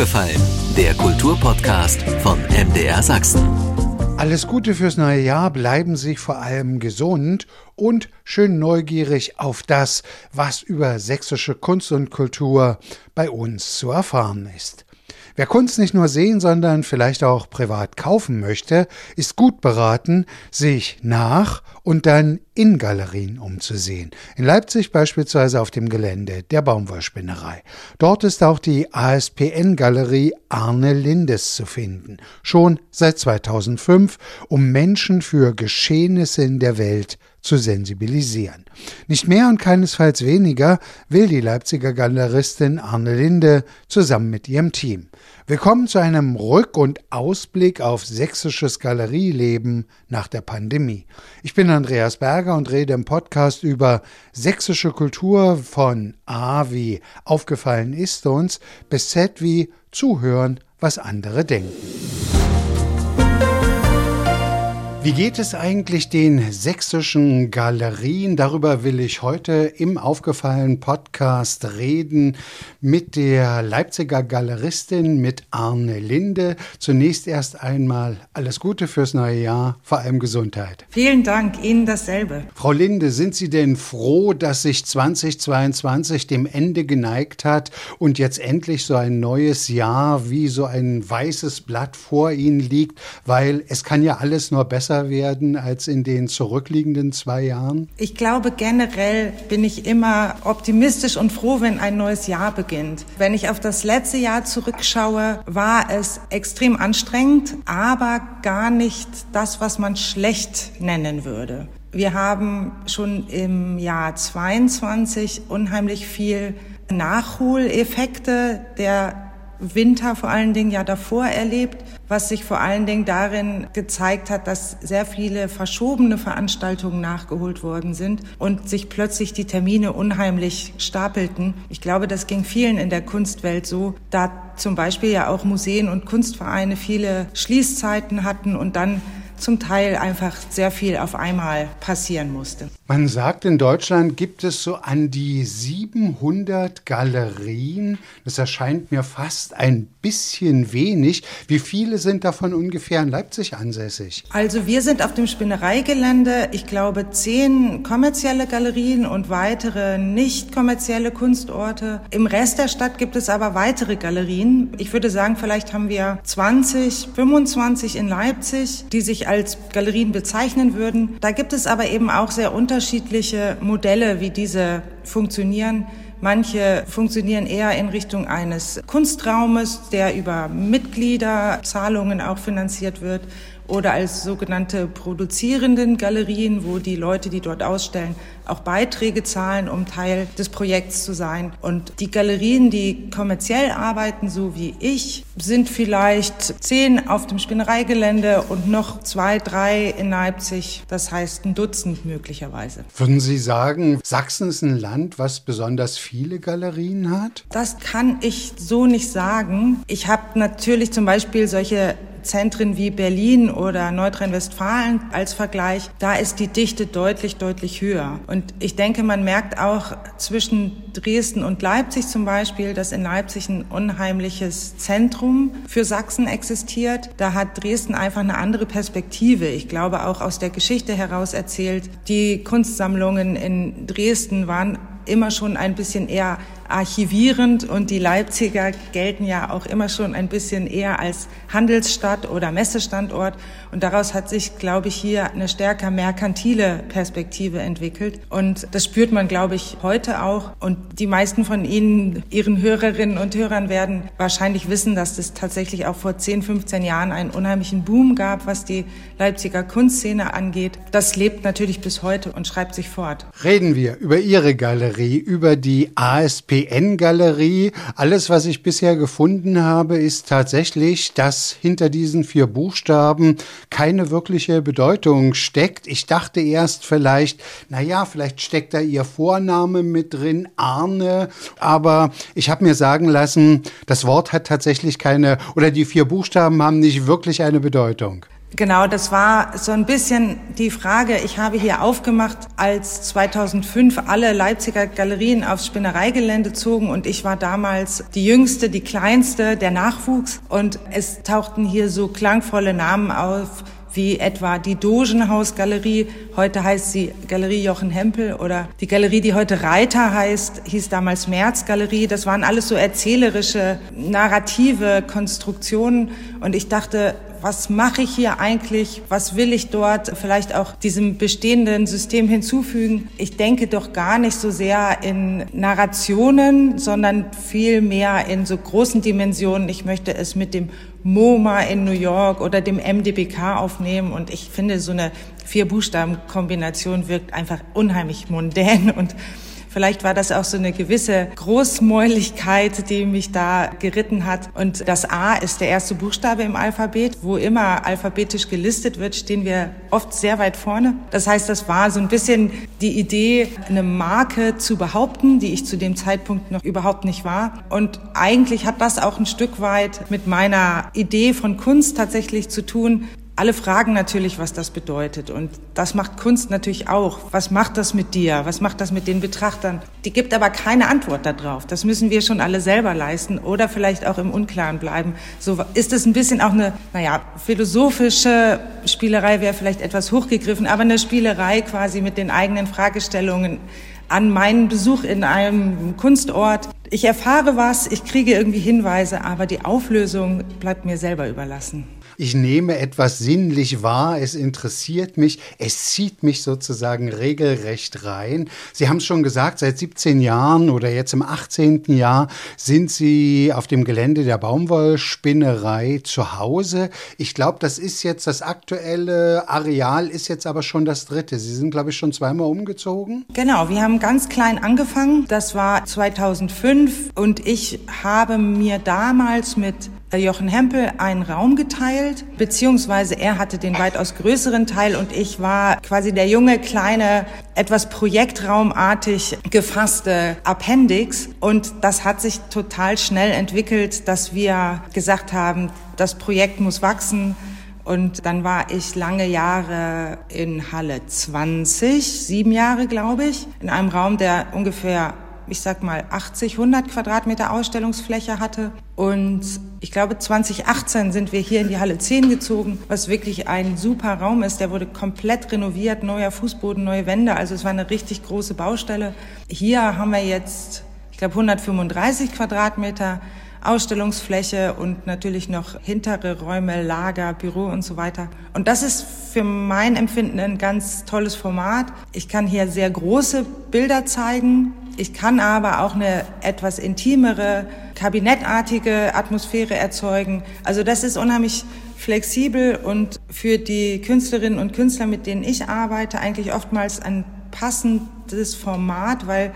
aufgefallen? Der Kulturpodcast von MDR Sachsen. Alles Gute fürs neue Jahr, bleiben Sie vor allem gesund und schön neugierig auf das, was über sächsische Kunst und Kultur bei uns zu erfahren ist. Wer Kunst nicht nur sehen, sondern vielleicht auch privat kaufen möchte, ist gut beraten, sich nach und dann in Galerien umzusehen. In Leipzig beispielsweise auf dem Gelände der Baumwollspinnerei. Dort ist auch die ASPN-Galerie Arne Lindes zu finden. Schon seit 2005, um Menschen für Geschehnisse in der Welt zu sensibilisieren. Nicht mehr und keinesfalls weniger will die Leipziger Galeristin Arne Linde zusammen mit ihrem Team. Willkommen zu einem Rück- und Ausblick auf sächsisches Galerieleben nach der Pandemie. Ich bin Andreas Berger und rede im Podcast über sächsische Kultur von A wie aufgefallen ist uns bis Z wie zuhören, was andere denken. Wie geht es eigentlich den sächsischen Galerien? Darüber will ich heute im aufgefallenen Podcast reden mit der Leipziger Galeristin, mit Arne Linde. Zunächst erst einmal alles Gute fürs neue Jahr, vor allem Gesundheit. Vielen Dank, Ihnen dasselbe. Frau Linde, sind Sie denn froh, dass sich 2022 dem Ende geneigt hat und jetzt endlich so ein neues Jahr wie so ein weißes Blatt vor Ihnen liegt? Weil es kann ja alles nur besser besser werden als in den zurückliegenden zwei Jahren? Ich glaube, generell bin ich immer optimistisch und froh, wenn ein neues Jahr beginnt. Wenn ich auf das letzte Jahr zurückschaue, war es extrem anstrengend, aber gar nicht das, was man schlecht nennen würde. Wir haben schon im Jahr 22 unheimlich viel Nachholeffekte der Winter vor allen Dingen ja davor erlebt, was sich vor allen Dingen darin gezeigt hat, dass sehr viele verschobene Veranstaltungen nachgeholt worden sind und sich plötzlich die Termine unheimlich stapelten. Ich glaube, das ging vielen in der Kunstwelt so, da zum Beispiel ja auch Museen und Kunstvereine viele Schließzeiten hatten und dann zum Teil einfach sehr viel auf einmal passieren musste. Man sagt, in Deutschland gibt es so an die 700 Galerien. Das erscheint mir fast ein bisschen wenig. Wie viele sind davon ungefähr in Leipzig ansässig? Also wir sind auf dem Spinnereigelände, ich glaube, zehn kommerzielle Galerien und weitere nicht kommerzielle Kunstorte. Im Rest der Stadt gibt es aber weitere Galerien. Ich würde sagen, vielleicht haben wir 20, 25 in Leipzig, die sich als Galerien bezeichnen würden. Da gibt es aber eben auch sehr unterschiedliche Modelle, wie diese funktionieren. Manche funktionieren eher in Richtung eines Kunstraumes, der über Mitgliederzahlungen auch finanziert wird oder als sogenannte produzierenden Galerien, wo die Leute, die dort ausstellen, auch Beiträge zahlen, um Teil des Projekts zu sein. Und die Galerien, die kommerziell arbeiten, so wie ich, sind vielleicht zehn auf dem Spinnereigelände und noch zwei, drei in Leipzig. Das heißt ein Dutzend möglicherweise. Würden Sie sagen, Sachsen ist ein Land, was besonders viele Galerien hat? Das kann ich so nicht sagen. Ich habe natürlich zum Beispiel solche Zentren wie Berlin oder Nordrhein-Westfalen als Vergleich, da ist die Dichte deutlich, deutlich höher. Und ich denke, man merkt auch zwischen Dresden und Leipzig zum Beispiel, dass in Leipzig ein unheimliches Zentrum für Sachsen existiert. Da hat Dresden einfach eine andere Perspektive. Ich glaube auch aus der Geschichte heraus erzählt. Die Kunstsammlungen in Dresden waren immer schon ein bisschen eher archivierend und die Leipziger gelten ja auch immer schon ein bisschen eher als Handelsstadt oder Messestandort und daraus hat sich, glaube ich, hier eine stärker merkantile Perspektive entwickelt und das spürt man, glaube ich, heute auch und die meisten von Ihnen, Ihren Hörerinnen und Hörern werden wahrscheinlich wissen, dass es tatsächlich auch vor 10, 15 Jahren einen unheimlichen Boom gab, was die Leipziger Kunstszene angeht. Das lebt natürlich bis heute und schreibt sich fort. Reden wir über Ihre Galerie, über die ASP PN-Galerie. Alles, was ich bisher gefunden habe, ist tatsächlich, dass hinter diesen vier Buchstaben keine wirkliche Bedeutung steckt. Ich dachte erst vielleicht, na ja, vielleicht steckt da ihr Vorname mit drin, Arne. Aber ich habe mir sagen lassen, das Wort hat tatsächlich keine, oder die vier Buchstaben haben nicht wirklich eine Bedeutung. Genau, das war so ein bisschen die Frage. Ich habe hier aufgemacht, als 2005 alle Leipziger Galerien aufs Spinnereigelände zogen und ich war damals die jüngste, die kleinste, der Nachwuchs und es tauchten hier so klangvolle Namen auf wie etwa die Dogenhausgalerie. Heute heißt sie Galerie Jochen Hempel oder die Galerie, die heute Reiter heißt, hieß damals Märzgalerie. Das waren alles so erzählerische, narrative Konstruktionen. Und ich dachte, was mache ich hier eigentlich, was will ich dort vielleicht auch diesem bestehenden System hinzufügen. Ich denke doch gar nicht so sehr in Narrationen, sondern viel mehr in so großen Dimensionen. Ich möchte es mit dem MoMA in New York oder dem MDBK aufnehmen und ich finde, so eine Vier-Buchstaben-Kombination wirkt einfach unheimlich mondän und Vielleicht war das auch so eine gewisse Großmäuligkeit, die mich da geritten hat. Und das A ist der erste Buchstabe im Alphabet. Wo immer alphabetisch gelistet wird, stehen wir oft sehr weit vorne. Das heißt, das war so ein bisschen die Idee, eine Marke zu behaupten, die ich zu dem Zeitpunkt noch überhaupt nicht war. Und eigentlich hat das auch ein Stück weit mit meiner Idee von Kunst tatsächlich zu tun, alle fragen natürlich, was das bedeutet. Und das macht Kunst natürlich auch. Was macht das mit dir? Was macht das mit den Betrachtern? Die gibt aber keine Antwort darauf. Das müssen wir schon alle selber leisten oder vielleicht auch im Unklaren bleiben. So ist es ein bisschen auch eine, naja, philosophische Spielerei wäre vielleicht etwas hochgegriffen, aber eine Spielerei quasi mit den eigenen Fragestellungen an meinen Besuch in einem Kunstort. Ich erfahre was, ich kriege irgendwie Hinweise, aber die Auflösung bleibt mir selber überlassen ich nehme etwas sinnlich wahr, es interessiert mich, es zieht mich sozusagen regelrecht rein. Sie haben es schon gesagt, seit 17 Jahren oder jetzt im 18. Jahr sind Sie auf dem Gelände der Baumwollspinnerei zu Hause. Ich glaube, das ist jetzt das aktuelle Areal, ist jetzt aber schon das dritte. Sie sind, glaube ich, schon zweimal umgezogen. Genau, wir haben ganz klein angefangen. Das war 2005 und ich habe mir damals mit Jochen Hempel einen Raum geteilt, beziehungsweise er hatte den weitaus größeren Teil und ich war quasi der junge, kleine, etwas projektraumartig gefasste Appendix. Und das hat sich total schnell entwickelt, dass wir gesagt haben, das Projekt muss wachsen. Und dann war ich lange Jahre in Halle 20, sieben Jahre glaube ich, in einem Raum, der ungefähr ich sag mal, 80, 100 Quadratmeter Ausstellungsfläche hatte. Und ich glaube, 2018 sind wir hier in die Halle 10 gezogen, was wirklich ein super Raum ist. Der wurde komplett renoviert, neuer Fußboden, neue Wände. Also es war eine richtig große Baustelle. Hier haben wir jetzt, ich glaube, 135 Quadratmeter. Ausstellungsfläche und natürlich noch hintere Räume, Lager, Büro und so weiter. Und das ist für mein Empfinden ein ganz tolles Format. Ich kann hier sehr große Bilder zeigen, ich kann aber auch eine etwas intimere, kabinettartige Atmosphäre erzeugen. Also das ist unheimlich flexibel und für die Künstlerinnen und Künstler, mit denen ich arbeite, eigentlich oftmals ein passendes Format, weil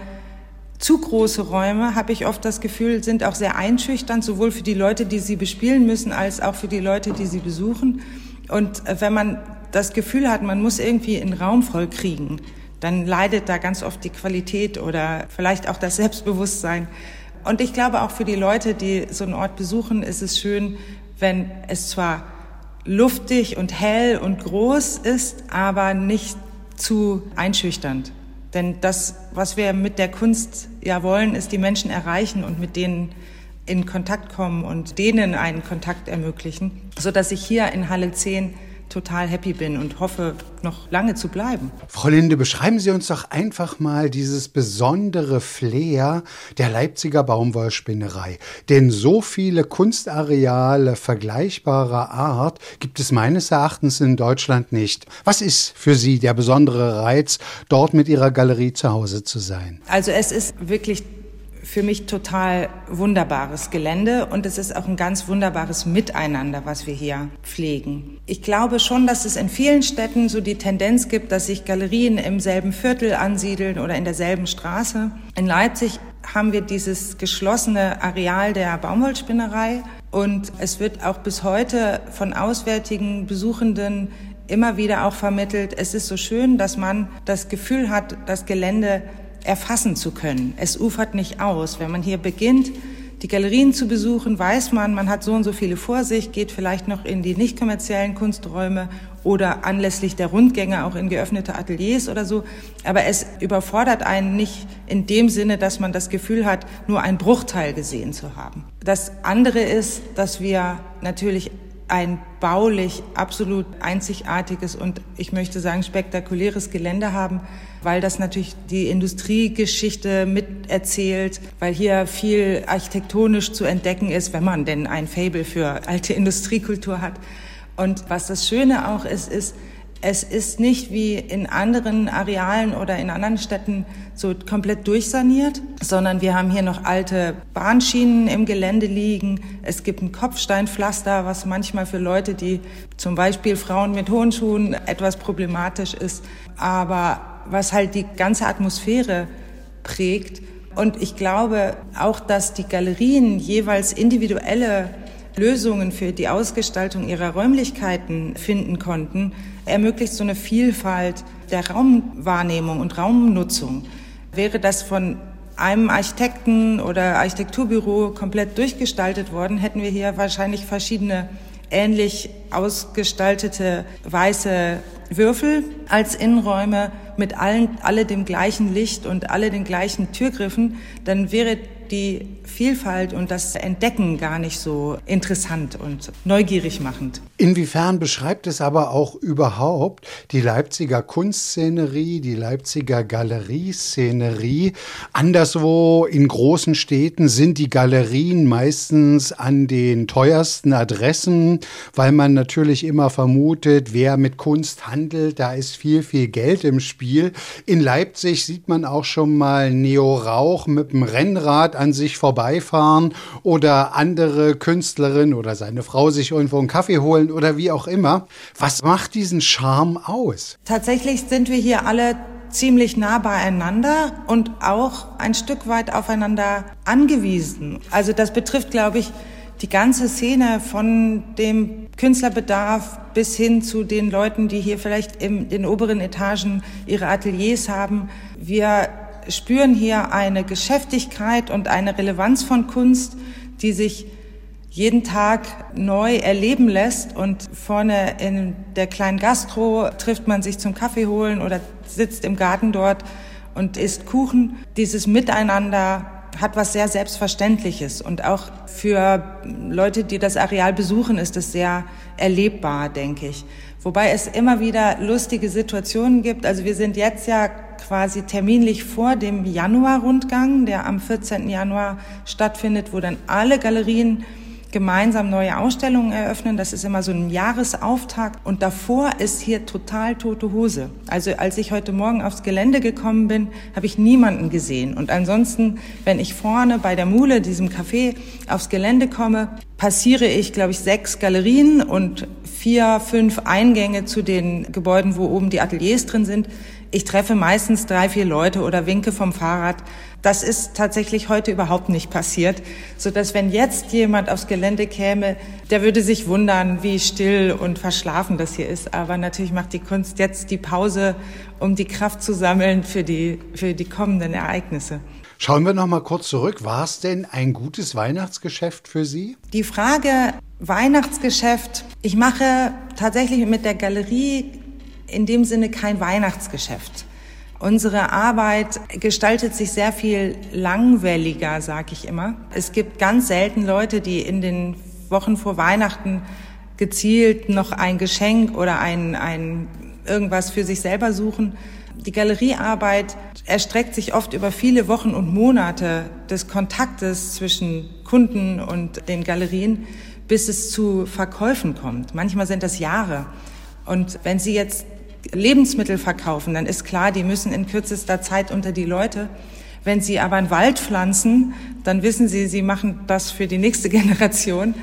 zu große Räume, habe ich oft das Gefühl, sind auch sehr einschüchternd, sowohl für die Leute, die sie bespielen müssen, als auch für die Leute, die sie besuchen. Und wenn man das Gefühl hat, man muss irgendwie einen Raum voll kriegen, dann leidet da ganz oft die Qualität oder vielleicht auch das Selbstbewusstsein. Und ich glaube auch für die Leute, die so einen Ort besuchen, ist es schön, wenn es zwar luftig und hell und groß ist, aber nicht zu einschüchternd. Denn das, was wir mit der Kunst ja wollen, ist die Menschen erreichen und mit denen in Kontakt kommen und denen einen Kontakt ermöglichen, so dass ich hier in Halle 10 total happy bin und hoffe, noch lange zu bleiben. Frau Linde, beschreiben Sie uns doch einfach mal dieses besondere Flair der Leipziger Baumwollspinnerei. Denn so viele Kunstareale vergleichbarer Art gibt es meines Erachtens in Deutschland nicht. Was ist für Sie der besondere Reiz, dort mit Ihrer Galerie zu Hause zu sein? Also es ist wirklich für mich total wunderbares Gelände und es ist auch ein ganz wunderbares Miteinander, was wir hier pflegen. Ich glaube schon, dass es in vielen Städten so die Tendenz gibt, dass sich Galerien im selben Viertel ansiedeln oder in derselben Straße. In Leipzig haben wir dieses geschlossene Areal der Baumwollspinnerei und es wird auch bis heute von auswärtigen Besuchenden immer wieder auch vermittelt, es ist so schön, dass man das Gefühl hat, das Gelände erfassen zu können. Es ufert nicht aus. Wenn man hier beginnt, die Galerien zu besuchen, weiß man, man hat so und so viele vor sich, geht vielleicht noch in die nicht kommerziellen Kunsträume oder anlässlich der Rundgänge auch in geöffnete Ateliers oder so. Aber es überfordert einen nicht in dem Sinne, dass man das Gefühl hat, nur einen Bruchteil gesehen zu haben. Das andere ist, dass wir natürlich ein baulich absolut einzigartiges und ich möchte sagen spektakuläres Gelände haben, weil das natürlich die Industriegeschichte miterzählt, weil hier viel architektonisch zu entdecken ist, wenn man denn ein Fable für alte Industriekultur hat. Und was das Schöne auch ist, ist, es ist nicht wie in anderen Arealen oder in anderen Städten so komplett durchsaniert, sondern wir haben hier noch alte Bahnschienen im Gelände liegen. Es gibt ein Kopfsteinpflaster, was manchmal für Leute, die zum Beispiel Frauen mit hohen Schuhen etwas problematisch ist, aber was halt die ganze Atmosphäre prägt. Und ich glaube auch, dass die Galerien jeweils individuelle Lösungen für die Ausgestaltung ihrer Räumlichkeiten finden konnten, ermöglicht so eine Vielfalt der Raumwahrnehmung und Raumnutzung. Wäre das von einem Architekten oder Architekturbüro komplett durchgestaltet worden, hätten wir hier wahrscheinlich verschiedene ähnlich ausgestaltete weiße Würfel als Innenräume mit allen, alle dem gleichen Licht und alle den gleichen Türgriffen, dann wäre die Vielfalt und das Entdecken gar nicht so interessant und neugierig machend. Inwiefern beschreibt es aber auch überhaupt die Leipziger Kunstszenerie, die Leipziger Galerieszenerie? Anderswo in großen Städten sind die Galerien meistens an den teuersten Adressen, weil man natürlich immer vermutet, wer mit Kunst handelt, da ist viel, viel Geld im Spiel. In Leipzig sieht man auch schon mal Neo Rauch mit dem Rennrad an sich vorbeifahren oder andere Künstlerin oder seine Frau sich irgendwo einen Kaffee holen oder wie auch immer. Was macht diesen Charme aus? Tatsächlich sind wir hier alle ziemlich nah beieinander und auch ein Stück weit aufeinander angewiesen. Also das betrifft, glaube ich, die ganze Szene von dem Künstlerbedarf bis hin zu den Leuten, die hier vielleicht in den oberen Etagen ihre Ateliers haben. Wir spüren hier eine Geschäftigkeit und eine Relevanz von Kunst, die sich jeden Tag neu erleben lässt und vorne in der kleinen Gastro trifft man sich zum Kaffee holen oder sitzt im Garten dort und isst Kuchen. Dieses Miteinander hat was sehr Selbstverständliches und auch für Leute, die das Areal besuchen, ist es sehr erlebbar, denke ich. Wobei es immer wieder lustige Situationen gibt. Also wir sind jetzt ja quasi terminlich vor dem Januar-Rundgang, der am 14. Januar stattfindet, wo dann alle Galerien gemeinsam neue Ausstellungen eröffnen. Das ist immer so ein Jahresauftakt. Und davor ist hier total tote Hose. Also als ich heute Morgen aufs Gelände gekommen bin, habe ich niemanden gesehen. Und ansonsten, wenn ich vorne bei der Mule, diesem Café, aufs Gelände komme, passiere ich, glaube ich, sechs Galerien und vier, fünf Eingänge zu den Gebäuden, wo oben die Ateliers drin sind. Ich treffe meistens drei, vier Leute oder winke vom Fahrrad. Das ist tatsächlich heute überhaupt nicht passiert, so dass wenn jetzt jemand aufs Gelände käme, der würde sich wundern, wie still und verschlafen das hier ist. Aber natürlich macht die Kunst jetzt die Pause, um die Kraft zu sammeln für die, für die kommenden Ereignisse. Schauen wir noch mal kurz zurück. War es denn ein gutes Weihnachtsgeschäft für Sie? Die Frage Weihnachtsgeschäft. Ich mache tatsächlich mit der Galerie in dem Sinne kein Weihnachtsgeschäft. Unsere Arbeit gestaltet sich sehr viel langwelliger, sag ich immer. Es gibt ganz selten Leute, die in den Wochen vor Weihnachten gezielt noch ein Geschenk oder ein, ein irgendwas für sich selber suchen. Die Galeriearbeit erstreckt sich oft über viele Wochen und Monate des Kontaktes zwischen Kunden und den Galerien, bis es zu Verkäufen kommt. Manchmal sind das Jahre. Und wenn Sie jetzt Lebensmittel verkaufen, dann ist klar, die müssen in kürzester Zeit unter die Leute. Wenn Sie aber einen Wald pflanzen, dann wissen Sie, Sie machen das für die nächste Generation.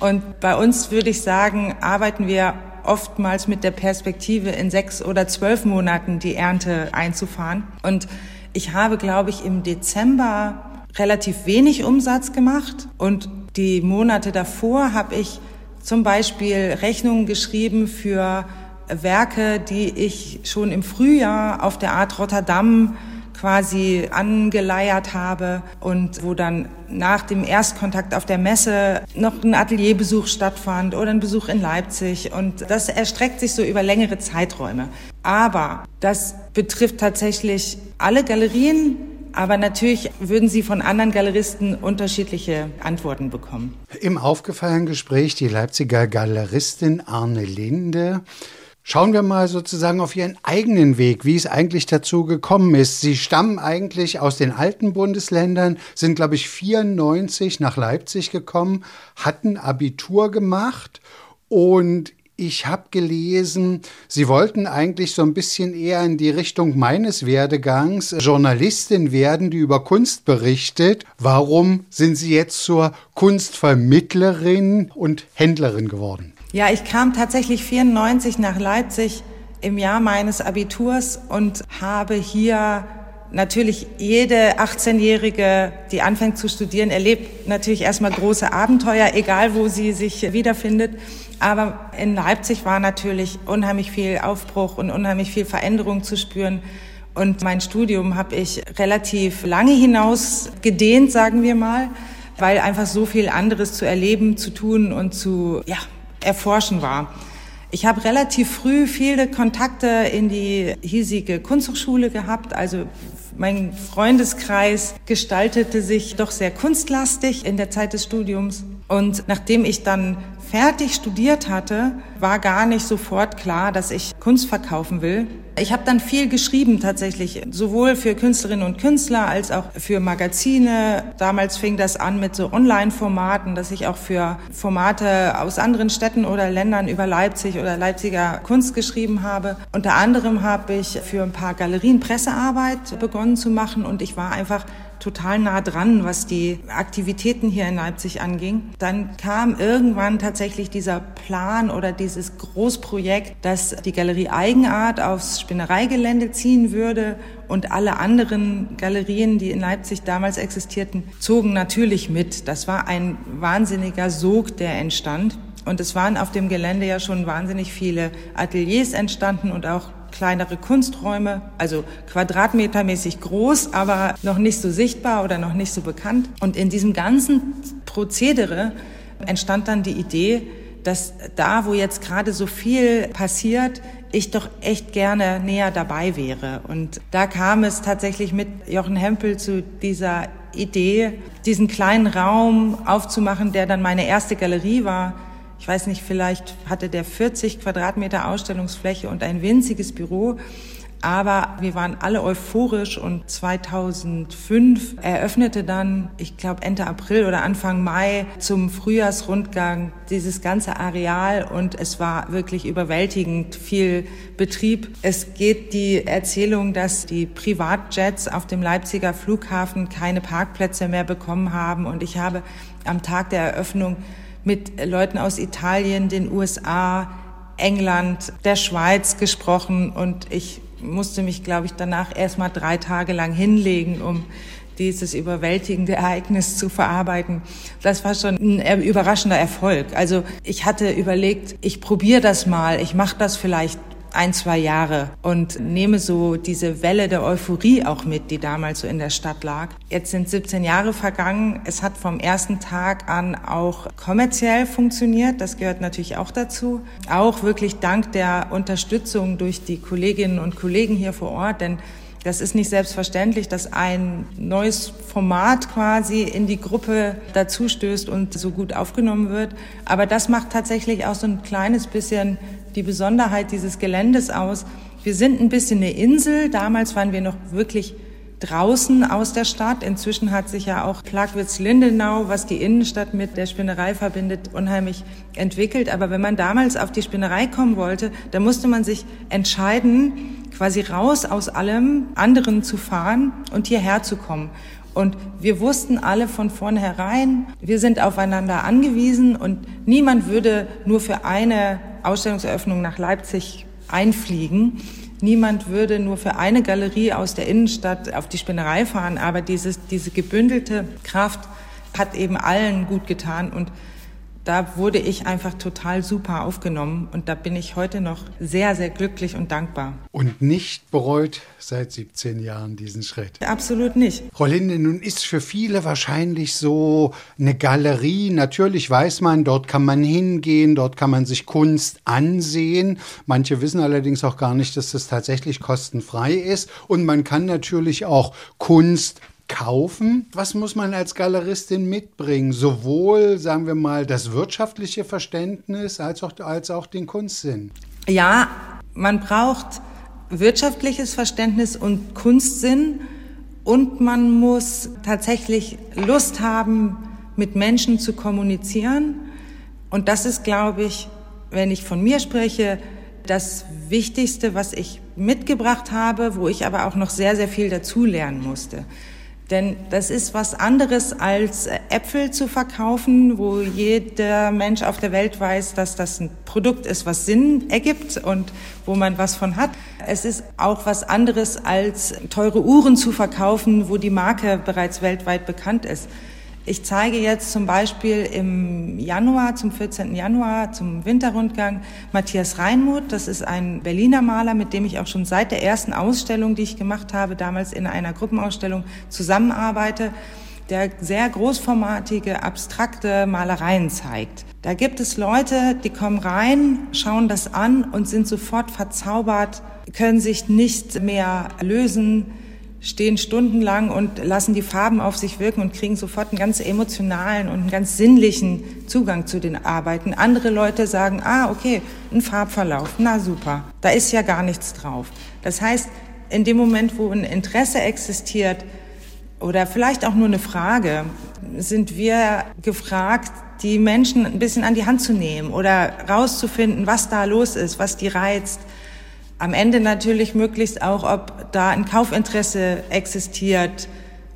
Und bei uns würde ich sagen, arbeiten wir oftmals mit der Perspektive, in sechs oder zwölf Monaten die Ernte einzufahren. Und ich habe, glaube ich, im Dezember relativ wenig Umsatz gemacht und die Monate davor habe ich zum Beispiel Rechnungen geschrieben für Werke, die ich schon im Frühjahr auf der Art Rotterdam quasi angeleiert habe und wo dann nach dem Erstkontakt auf der Messe noch ein Atelierbesuch stattfand oder ein Besuch in Leipzig und das erstreckt sich so über längere Zeiträume. Aber das betrifft tatsächlich alle Galerien, aber natürlich würden Sie von anderen Galeristen unterschiedliche Antworten bekommen. Im aufgefallenen Gespräch die Leipziger Galeristin Arne Linde Schauen wir mal sozusagen auf Ihren eigenen Weg, wie es eigentlich dazu gekommen ist. Sie stammen eigentlich aus den alten Bundesländern, sind, glaube ich, 94 nach Leipzig gekommen, hatten Abitur gemacht und ich habe gelesen, Sie wollten eigentlich so ein bisschen eher in die Richtung meines Werdegangs Journalistin werden, die über Kunst berichtet. Warum sind Sie jetzt zur Kunstvermittlerin und Händlerin geworden? Ja, ich kam tatsächlich 94 nach Leipzig im Jahr meines Abiturs und habe hier natürlich jede 18-Jährige, die anfängt zu studieren, erlebt natürlich erstmal große Abenteuer, egal wo sie sich wiederfindet. Aber in Leipzig war natürlich unheimlich viel Aufbruch und unheimlich viel Veränderung zu spüren. Und mein Studium habe ich relativ lange hinaus gedehnt, sagen wir mal, weil einfach so viel anderes zu erleben, zu tun und zu ja, erforschen war. Ich habe relativ früh viele Kontakte in die hiesige Kunsthochschule gehabt. Also mein Freundeskreis gestaltete sich doch sehr kunstlastig in der Zeit des Studiums. Und nachdem ich dann fertig studiert hatte, war gar nicht sofort klar, dass ich Kunst verkaufen will. Ich habe dann viel geschrieben tatsächlich, sowohl für Künstlerinnen und Künstler als auch für Magazine. Damals fing das an mit so Online-Formaten, dass ich auch für Formate aus anderen Städten oder Ländern über Leipzig oder Leipziger Kunst geschrieben habe. Unter anderem habe ich für ein paar Galerien Pressearbeit begonnen zu machen und ich war einfach total nah dran, was die Aktivitäten hier in Leipzig anging. Dann kam irgendwann tatsächlich dieser Plan oder dieses Großprojekt, dass die Galerie Eigenart aufs Spinnereigelände ziehen würde und alle anderen Galerien, die in Leipzig damals existierten, zogen natürlich mit. Das war ein wahnsinniger Sog, der entstand. Und es waren auf dem Gelände ja schon wahnsinnig viele Ateliers entstanden und auch kleinere Kunsträume, also quadratmetermäßig groß, aber noch nicht so sichtbar oder noch nicht so bekannt. Und in diesem ganzen Prozedere entstand dann die Idee, dass da, wo jetzt gerade so viel passiert, ich doch echt gerne näher dabei wäre. Und da kam es tatsächlich mit Jochen Hempel zu dieser Idee, diesen kleinen Raum aufzumachen, der dann meine erste Galerie war, ich weiß nicht, vielleicht hatte der 40 Quadratmeter Ausstellungsfläche und ein winziges Büro. Aber wir waren alle euphorisch und 2005 eröffnete dann, ich glaube Ende April oder Anfang Mai zum Frühjahrsrundgang dieses ganze Areal und es war wirklich überwältigend viel Betrieb. Es geht die Erzählung, dass die Privatjets auf dem Leipziger Flughafen keine Parkplätze mehr bekommen haben und ich habe am Tag der Eröffnung mit Leuten aus Italien, den USA, England, der Schweiz gesprochen und ich musste mich, glaube ich, danach erst mal drei Tage lang hinlegen, um dieses überwältigende Ereignis zu verarbeiten. Das war schon ein überraschender Erfolg. Also ich hatte überlegt, ich probiere das mal, ich mache das vielleicht ein, zwei Jahre und nehme so diese Welle der Euphorie auch mit, die damals so in der Stadt lag. Jetzt sind 17 Jahre vergangen. Es hat vom ersten Tag an auch kommerziell funktioniert. Das gehört natürlich auch dazu. Auch wirklich dank der Unterstützung durch die Kolleginnen und Kollegen hier vor Ort, denn das ist nicht selbstverständlich, dass ein neues Format quasi in die Gruppe dazustößt und so gut aufgenommen wird. Aber das macht tatsächlich auch so ein kleines bisschen die Besonderheit dieses Geländes aus. Wir sind ein bisschen eine Insel. Damals waren wir noch wirklich draußen aus der Stadt. Inzwischen hat sich ja auch Plagwitz-Lindenau, was die Innenstadt mit der Spinnerei verbindet, unheimlich entwickelt. Aber wenn man damals auf die Spinnerei kommen wollte, dann musste man sich entscheiden, quasi raus aus allem anderen zu fahren und hierher zu kommen. Und wir wussten alle von vornherein, wir sind aufeinander angewiesen und niemand würde nur für eine Ausstellungseröffnung nach Leipzig einfliegen. Niemand würde nur für eine Galerie aus der Innenstadt auf die Spinnerei fahren, aber dieses, diese gebündelte Kraft hat eben allen gut getan und da wurde ich einfach total super aufgenommen und da bin ich heute noch sehr, sehr glücklich und dankbar. Und nicht bereut seit 17 Jahren diesen Schritt? Absolut nicht. Frau Linde, nun ist für viele wahrscheinlich so eine Galerie. Natürlich weiß man, dort kann man hingehen, dort kann man sich Kunst ansehen. Manche wissen allerdings auch gar nicht, dass das tatsächlich kostenfrei ist. Und man kann natürlich auch Kunst kaufen. Was muss man als Galeristin mitbringen? Sowohl, sagen wir mal, das wirtschaftliche Verständnis als auch, als auch den Kunstsinn. Ja, man braucht wirtschaftliches Verständnis und Kunstsinn und man muss tatsächlich Lust haben, mit Menschen zu kommunizieren. Und das ist, glaube ich, wenn ich von mir spreche, das Wichtigste, was ich mitgebracht habe, wo ich aber auch noch sehr, sehr viel dazulernen musste. Denn das ist was anderes als Äpfel zu verkaufen, wo jeder Mensch auf der Welt weiß, dass das ein Produkt ist, was Sinn ergibt und wo man was von hat. Es ist auch was anderes als teure Uhren zu verkaufen, wo die Marke bereits weltweit bekannt ist. Ich zeige jetzt zum Beispiel im Januar, zum 14. Januar, zum Winterrundgang Matthias Reinmuth. Das ist ein Berliner Maler, mit dem ich auch schon seit der ersten Ausstellung, die ich gemacht habe, damals in einer Gruppenausstellung zusammenarbeite der sehr großformatige, abstrakte Malereien zeigt. Da gibt es Leute, die kommen rein, schauen das an und sind sofort verzaubert, können sich nicht mehr lösen, stehen stundenlang und lassen die Farben auf sich wirken und kriegen sofort einen ganz emotionalen und einen ganz sinnlichen Zugang zu den Arbeiten. Andere Leute sagen, ah, okay, ein Farbverlauf, na super, da ist ja gar nichts drauf. Das heißt, in dem Moment, wo ein Interesse existiert oder vielleicht auch nur eine Frage, sind wir gefragt, die Menschen ein bisschen an die Hand zu nehmen oder rauszufinden, was da los ist, was die reizt am Ende natürlich möglichst auch, ob da ein Kaufinteresse existiert,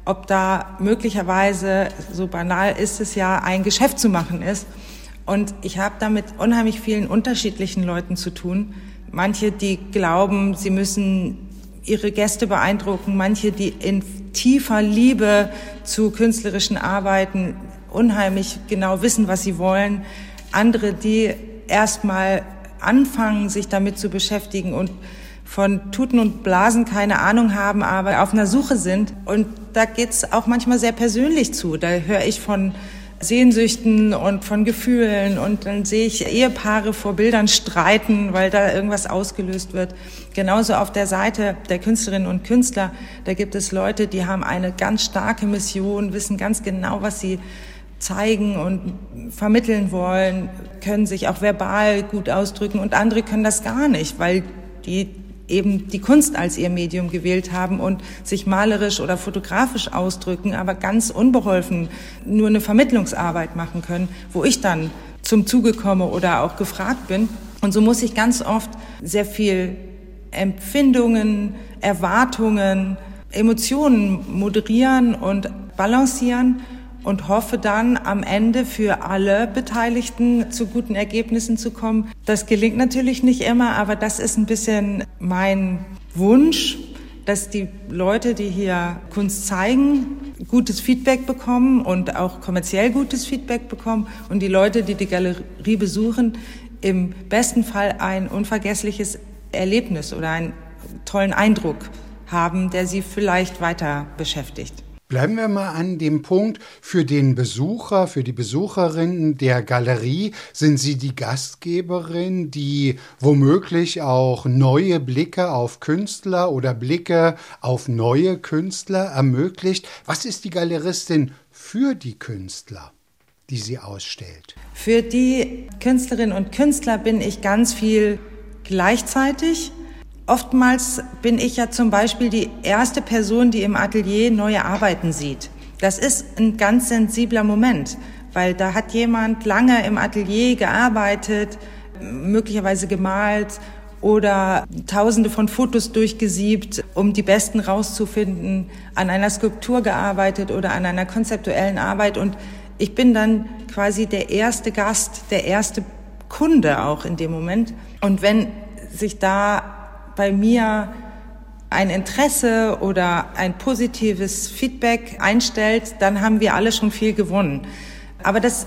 ob da möglicherweise, so banal ist es ja, ein Geschäft zu machen ist. Und ich habe da mit unheimlich vielen unterschiedlichen Leuten zu tun. Manche, die glauben, sie müssen ihre Gäste beeindrucken, manche, die in tiefer Liebe zu künstlerischen Arbeiten unheimlich genau wissen, was sie wollen, andere, die erstmal anfangen, sich damit zu beschäftigen und von Tuten und Blasen keine Ahnung haben, aber auf einer Suche sind. Und da geht's auch manchmal sehr persönlich zu. Da höre ich von Sehnsüchten und von Gefühlen und dann sehe ich Ehepaare vor Bildern streiten, weil da irgendwas ausgelöst wird. Genauso auf der Seite der Künstlerinnen und Künstler, da gibt es Leute, die haben eine ganz starke Mission, wissen ganz genau, was sie zeigen und vermitteln wollen, können sich auch verbal gut ausdrücken und andere können das gar nicht, weil die eben die Kunst als ihr Medium gewählt haben und sich malerisch oder fotografisch ausdrücken, aber ganz unbeholfen nur eine Vermittlungsarbeit machen können, wo ich dann zum Zuge komme oder auch gefragt bin. Und so muss ich ganz oft sehr viel Empfindungen, Erwartungen, Emotionen moderieren und balancieren und hoffe dann am Ende für alle Beteiligten zu guten Ergebnissen zu kommen. Das gelingt natürlich nicht immer, aber das ist ein bisschen mein Wunsch, dass die Leute, die hier Kunst zeigen, gutes Feedback bekommen und auch kommerziell gutes Feedback bekommen und die Leute, die die Galerie besuchen, im besten Fall ein unvergessliches Erlebnis oder einen tollen Eindruck haben, der sie vielleicht weiter beschäftigt. Bleiben wir mal an dem Punkt, für den Besucher, für die Besucherinnen der Galerie sind Sie die Gastgeberin, die womöglich auch neue Blicke auf Künstler oder Blicke auf neue Künstler ermöglicht. Was ist die Galeristin für die Künstler? die sie ausstellt? Für die Künstlerinnen und Künstler bin ich ganz viel gleichzeitig Oftmals bin ich ja zum Beispiel die erste Person, die im Atelier neue Arbeiten sieht. Das ist ein ganz sensibler Moment, weil da hat jemand lange im Atelier gearbeitet, möglicherweise gemalt oder tausende von Fotos durchgesiebt, um die besten rauszufinden, an einer Skulptur gearbeitet oder an einer konzeptuellen Arbeit. Und ich bin dann quasi der erste Gast, der erste Kunde auch in dem Moment. Und wenn sich da bei mir ein Interesse oder ein positives Feedback einstellt, dann haben wir alle schon viel gewonnen. Aber das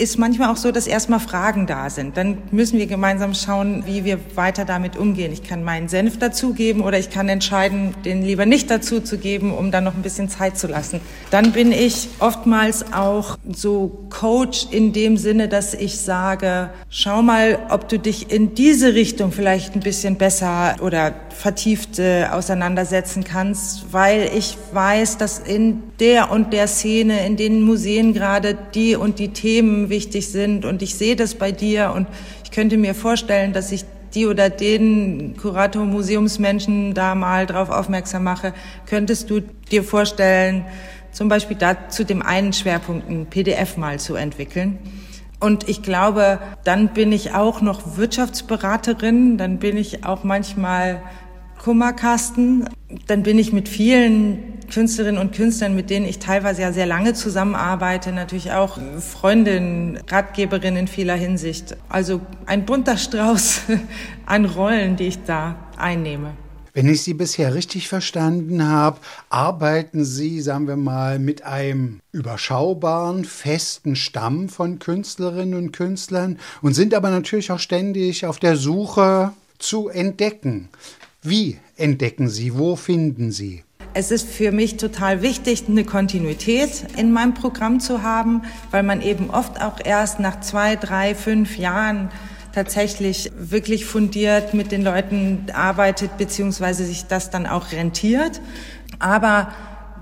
ist manchmal auch so, dass erstmal Fragen da sind. Dann müssen wir gemeinsam schauen, wie wir weiter damit umgehen. Ich kann meinen Senf dazugeben oder ich kann entscheiden, den lieber nicht dazu zu geben, um dann noch ein bisschen Zeit zu lassen. Dann bin ich oftmals auch so Coach in dem Sinne, dass ich sage, schau mal, ob du dich in diese Richtung vielleicht ein bisschen besser oder vertieft äh, auseinandersetzen kannst, weil ich weiß, dass in der und der Szene, in den Museen gerade die und die Themen wichtig sind und ich sehe das bei dir und ich könnte mir vorstellen, dass ich die oder den Kurator Museumsmenschen da mal drauf aufmerksam mache. Könntest du dir vorstellen, zum Beispiel da zu dem einen Schwerpunkt ein PDF mal zu entwickeln? Und ich glaube, dann bin ich auch noch Wirtschaftsberaterin, dann bin ich auch manchmal Kummerkasten. Dann bin ich mit vielen Künstlerinnen und Künstlern, mit denen ich teilweise ja sehr lange zusammenarbeite, natürlich auch Freundin, Ratgeberin in vieler Hinsicht. Also ein bunter Strauß an Rollen, die ich da einnehme. Wenn ich Sie bisher richtig verstanden habe, arbeiten Sie, sagen wir mal, mit einem überschaubaren, festen Stamm von Künstlerinnen und Künstlern und sind aber natürlich auch ständig auf der Suche zu entdecken. Wie entdecken Sie? Wo finden Sie? Es ist für mich total wichtig, eine Kontinuität in meinem Programm zu haben, weil man eben oft auch erst nach zwei, drei, fünf Jahren tatsächlich wirklich fundiert mit den Leuten arbeitet, beziehungsweise sich das dann auch rentiert. Aber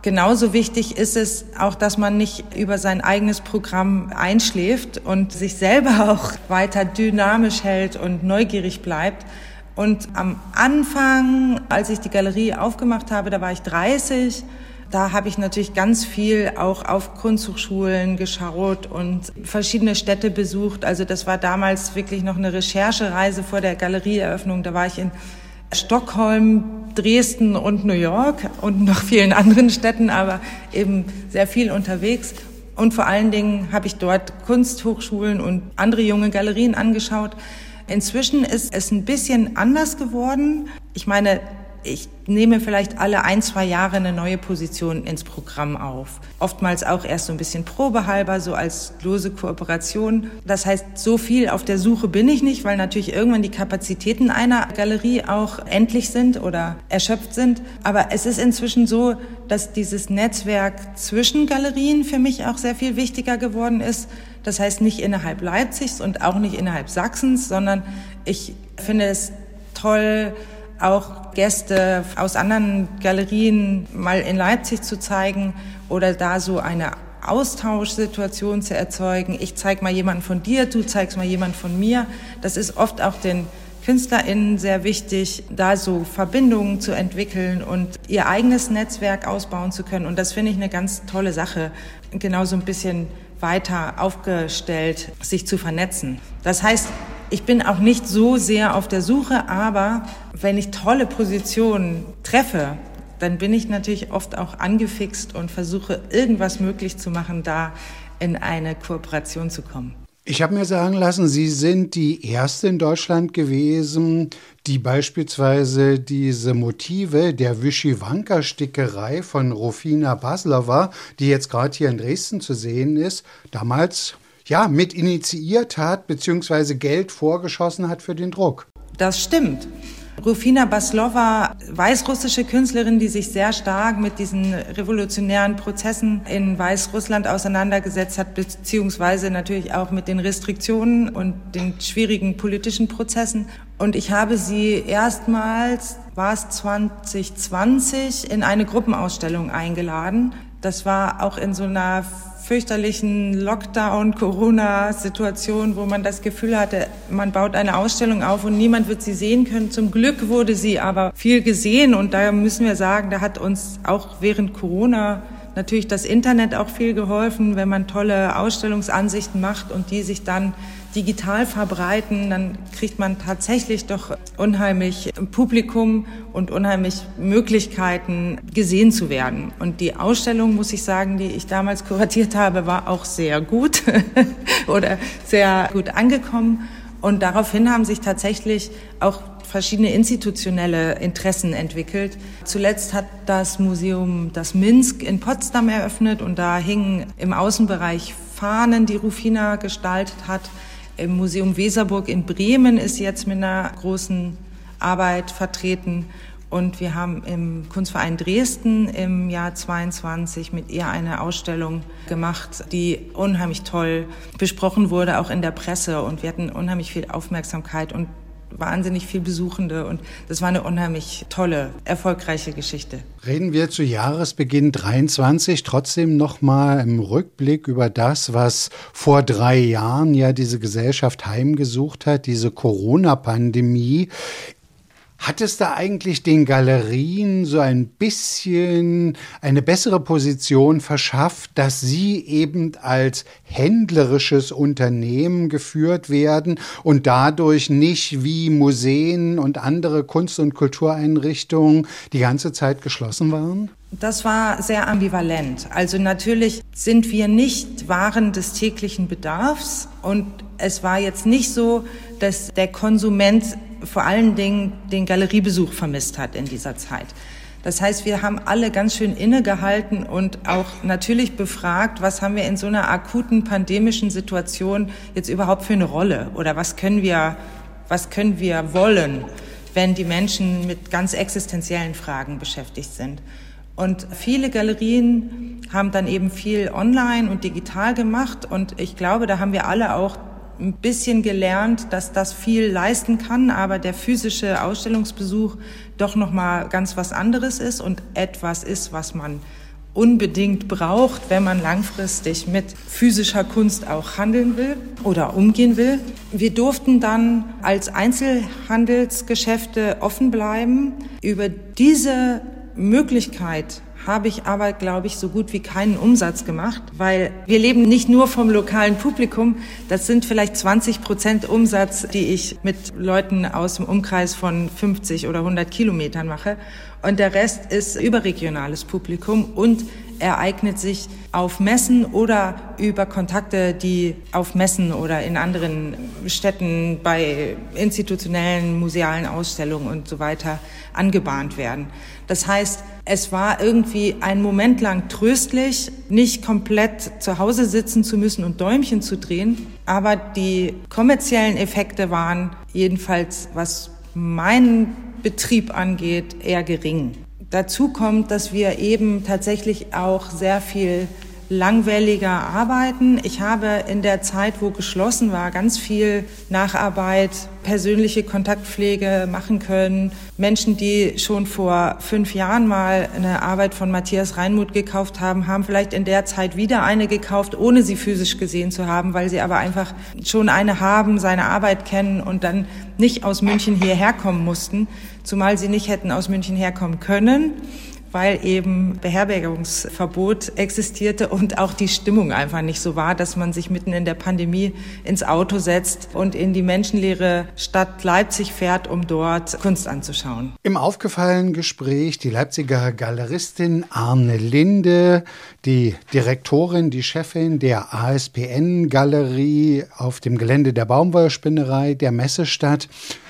genauso wichtig ist es auch, dass man nicht über sein eigenes Programm einschläft und sich selber auch weiter dynamisch hält und neugierig bleibt, und am Anfang, als ich die Galerie aufgemacht habe, da war ich 30. Da habe ich natürlich ganz viel auch auf Kunsthochschulen geschaut und verschiedene Städte besucht. Also das war damals wirklich noch eine Recherchereise vor der Galerieeröffnung. Da war ich in Stockholm, Dresden und New York und noch vielen anderen Städten, aber eben sehr viel unterwegs. Und vor allen Dingen habe ich dort Kunsthochschulen und andere junge Galerien angeschaut. Inzwischen ist es ein bisschen anders geworden. Ich meine, ich nehme vielleicht alle ein, zwei Jahre eine neue Position ins Programm auf. Oftmals auch erst so ein bisschen probehalber, so als lose Kooperation. Das heißt, so viel auf der Suche bin ich nicht, weil natürlich irgendwann die Kapazitäten einer Galerie auch endlich sind oder erschöpft sind. Aber es ist inzwischen so, dass dieses Netzwerk zwischen Galerien für mich auch sehr viel wichtiger geworden ist. Das heißt nicht innerhalb Leipzigs und auch nicht innerhalb Sachsens, sondern ich finde es toll, auch Gäste aus anderen Galerien mal in Leipzig zu zeigen oder da so eine Austauschsituation zu erzeugen. Ich zeige mal jemanden von dir, du zeigst mal jemanden von mir. Das ist oft auch den KünstlerInnen sehr wichtig, da so Verbindungen zu entwickeln und ihr eigenes Netzwerk ausbauen zu können. Und das finde ich eine ganz tolle Sache, genau so ein bisschen weiter aufgestellt, sich zu vernetzen. Das heißt, ich bin auch nicht so sehr auf der Suche, aber wenn ich tolle Positionen treffe, dann bin ich natürlich oft auch angefixt und versuche irgendwas möglich zu machen, da in eine Kooperation zu kommen. Ich habe mir sagen lassen, Sie sind die erste in Deutschland gewesen, die beispielsweise diese Motive der Wischiwanka-Stickerei von Rufina Baslova, die jetzt gerade hier in Dresden zu sehen ist, damals ja, mit initiiert hat, beziehungsweise Geld vorgeschossen hat für den Druck. Das stimmt. Rufina Baslova, weißrussische Künstlerin, die sich sehr stark mit diesen revolutionären Prozessen in Weißrussland auseinandergesetzt hat, beziehungsweise natürlich auch mit den Restriktionen und den schwierigen politischen Prozessen. Und ich habe sie erstmals, war es 2020, in eine Gruppenausstellung eingeladen. Das war auch in so einer fürchterlichen Lockdown, Corona-Situation, wo man das Gefühl hatte, man baut eine Ausstellung auf und niemand wird sie sehen können. Zum Glück wurde sie aber viel gesehen und da müssen wir sagen, da hat uns auch während Corona natürlich das Internet auch viel geholfen, wenn man tolle Ausstellungsansichten macht und die sich dann digital verbreiten, dann kriegt man tatsächlich doch unheimlich Publikum und unheimlich Möglichkeiten, gesehen zu werden. Und die Ausstellung, muss ich sagen, die ich damals kuratiert habe, war auch sehr gut oder sehr gut angekommen. Und daraufhin haben sich tatsächlich auch verschiedene institutionelle Interessen entwickelt. Zuletzt hat das Museum das Minsk in Potsdam eröffnet und da hingen im Außenbereich Fahnen, die Rufina gestaltet hat. Im Museum Weserburg in Bremen ist jetzt mit einer großen Arbeit vertreten. Und wir haben im Kunstverein Dresden im Jahr 22 mit ihr eine Ausstellung gemacht, die unheimlich toll besprochen wurde, auch in der Presse. Und wir hatten unheimlich viel Aufmerksamkeit und wahnsinnig viel Besuchende und das war eine unheimlich tolle, erfolgreiche Geschichte. Reden wir zu Jahresbeginn 23 trotzdem noch mal im Rückblick über das, was vor drei Jahren ja diese Gesellschaft heimgesucht hat, diese Corona-Pandemie. Hat es da eigentlich den Galerien so ein bisschen eine bessere Position verschafft, dass sie eben als händlerisches Unternehmen geführt werden und dadurch nicht wie Museen und andere Kunst- und Kultureinrichtungen die ganze Zeit geschlossen waren? Das war sehr ambivalent. Also natürlich sind wir nicht Waren des täglichen Bedarfs und es war jetzt nicht so, dass der Konsument vor allen Dingen den Galeriebesuch vermisst hat in dieser Zeit. Das heißt, wir haben alle ganz schön innegehalten und auch natürlich befragt, was haben wir in so einer akuten pandemischen Situation jetzt überhaupt für eine Rolle oder was können wir, was können wir wollen, wenn die Menschen mit ganz existenziellen Fragen beschäftigt sind. Und viele Galerien haben dann eben viel online und digital gemacht und ich glaube, da haben wir alle auch ein bisschen gelernt, dass das viel leisten kann, aber der physische Ausstellungsbesuch doch noch mal ganz was anderes ist und etwas ist, was man unbedingt braucht, wenn man langfristig mit physischer Kunst auch handeln will oder umgehen will. Wir durften dann als Einzelhandelsgeschäfte offen bleiben. Über diese Möglichkeit habe ich aber, glaube ich, so gut wie keinen Umsatz gemacht, weil wir leben nicht nur vom lokalen Publikum. Das sind vielleicht 20 Prozent Umsatz, die ich mit Leuten aus dem Umkreis von 50 oder 100 Kilometern mache. Und der Rest ist überregionales Publikum und ereignet sich auf Messen oder über Kontakte, die auf Messen oder in anderen Städten bei institutionellen, musealen Ausstellungen und so weiter angebahnt werden. Das heißt, es war irgendwie ein Moment lang tröstlich, nicht komplett zu Hause sitzen zu müssen und Däumchen zu drehen. Aber die kommerziellen Effekte waren jedenfalls, was meinen Betrieb angeht, eher gering. Dazu kommt, dass wir eben tatsächlich auch sehr viel langwelliger arbeiten. Ich habe in der Zeit, wo geschlossen war, ganz viel Nacharbeit, persönliche Kontaktpflege machen können. Menschen, die schon vor fünf Jahren mal eine Arbeit von Matthias Reinmuth gekauft haben, haben vielleicht in der Zeit wieder eine gekauft, ohne sie physisch gesehen zu haben, weil sie aber einfach schon eine haben, seine Arbeit kennen und dann nicht aus München hierher kommen mussten, zumal sie nicht hätten aus München herkommen können weil eben Beherbergungsverbot existierte und auch die Stimmung einfach nicht so war, dass man sich mitten in der Pandemie ins Auto setzt und in die menschenleere Stadt Leipzig fährt, um dort Kunst anzuschauen. Im aufgefallenen Gespräch die Leipziger Galeristin Arne Linde, die Direktorin, die Chefin der ASPN-Galerie auf dem Gelände der Baumwollspinnerei der Messestadt.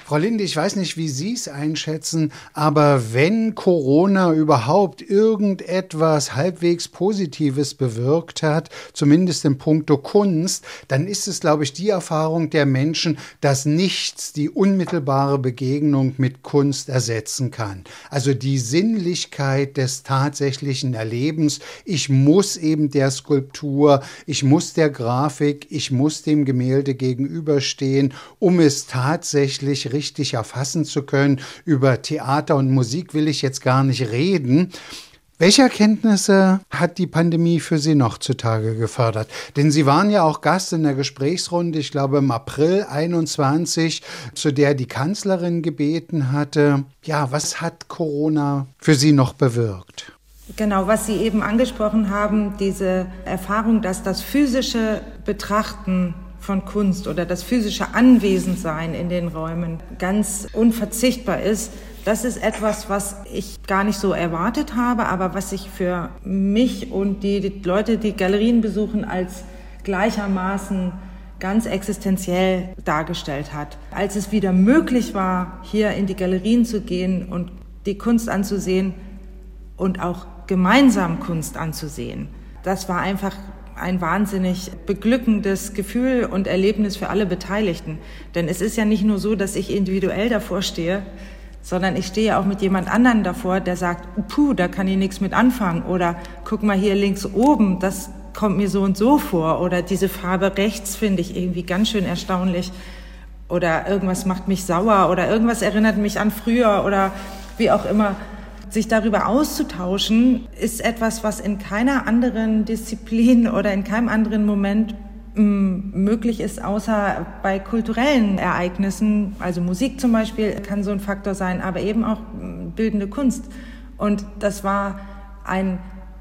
Frau Linde, ich weiß nicht, wie Sie es einschätzen, aber wenn Corona überhaupt irgendetwas halbwegs Positives bewirkt hat, zumindest in puncto Kunst, dann ist es, glaube ich, die Erfahrung der Menschen, dass nichts die unmittelbare Begegnung mit Kunst ersetzen kann. Also die Sinnlichkeit des tatsächlichen Erlebens. Ich muss eben der Skulptur, ich muss der Grafik, ich muss dem Gemälde gegenüberstehen, um es tatsächlich richtig erfassen zu können. Über Theater und Musik will ich jetzt gar nicht reden. Welche Erkenntnisse hat die Pandemie für Sie noch zutage gefördert? Denn Sie waren ja auch Gast in der Gesprächsrunde, ich glaube im April 21, zu der die Kanzlerin gebeten hatte. Ja, was hat Corona für Sie noch bewirkt? Genau, was Sie eben angesprochen haben, diese Erfahrung, dass das physische Betrachten von Kunst oder das physische Anwesendsein in den Räumen ganz unverzichtbar ist. Das ist etwas, was ich gar nicht so erwartet habe, aber was sich für mich und die Leute, die Galerien besuchen, als gleichermaßen ganz existenziell dargestellt hat. Als es wieder möglich war, hier in die Galerien zu gehen und die Kunst anzusehen und auch gemeinsam Kunst anzusehen, das war einfach ein wahnsinnig beglückendes Gefühl und Erlebnis für alle Beteiligten. Denn es ist ja nicht nur so, dass ich individuell davor stehe, sondern ich stehe auch mit jemand anderen davor, der sagt, puh, da kann ich nichts mit anfangen. Oder guck mal hier links oben, das kommt mir so und so vor. Oder diese Farbe rechts finde ich irgendwie ganz schön erstaunlich. Oder irgendwas macht mich sauer. Oder irgendwas erinnert mich an früher. Oder wie auch immer. Sich darüber auszutauschen, ist etwas, was in keiner anderen Disziplin oder in keinem anderen Moment mm, möglich ist, außer bei kulturellen Ereignissen. Also Musik zum Beispiel kann so ein Faktor sein, aber eben auch mm, bildende Kunst. Und das war ein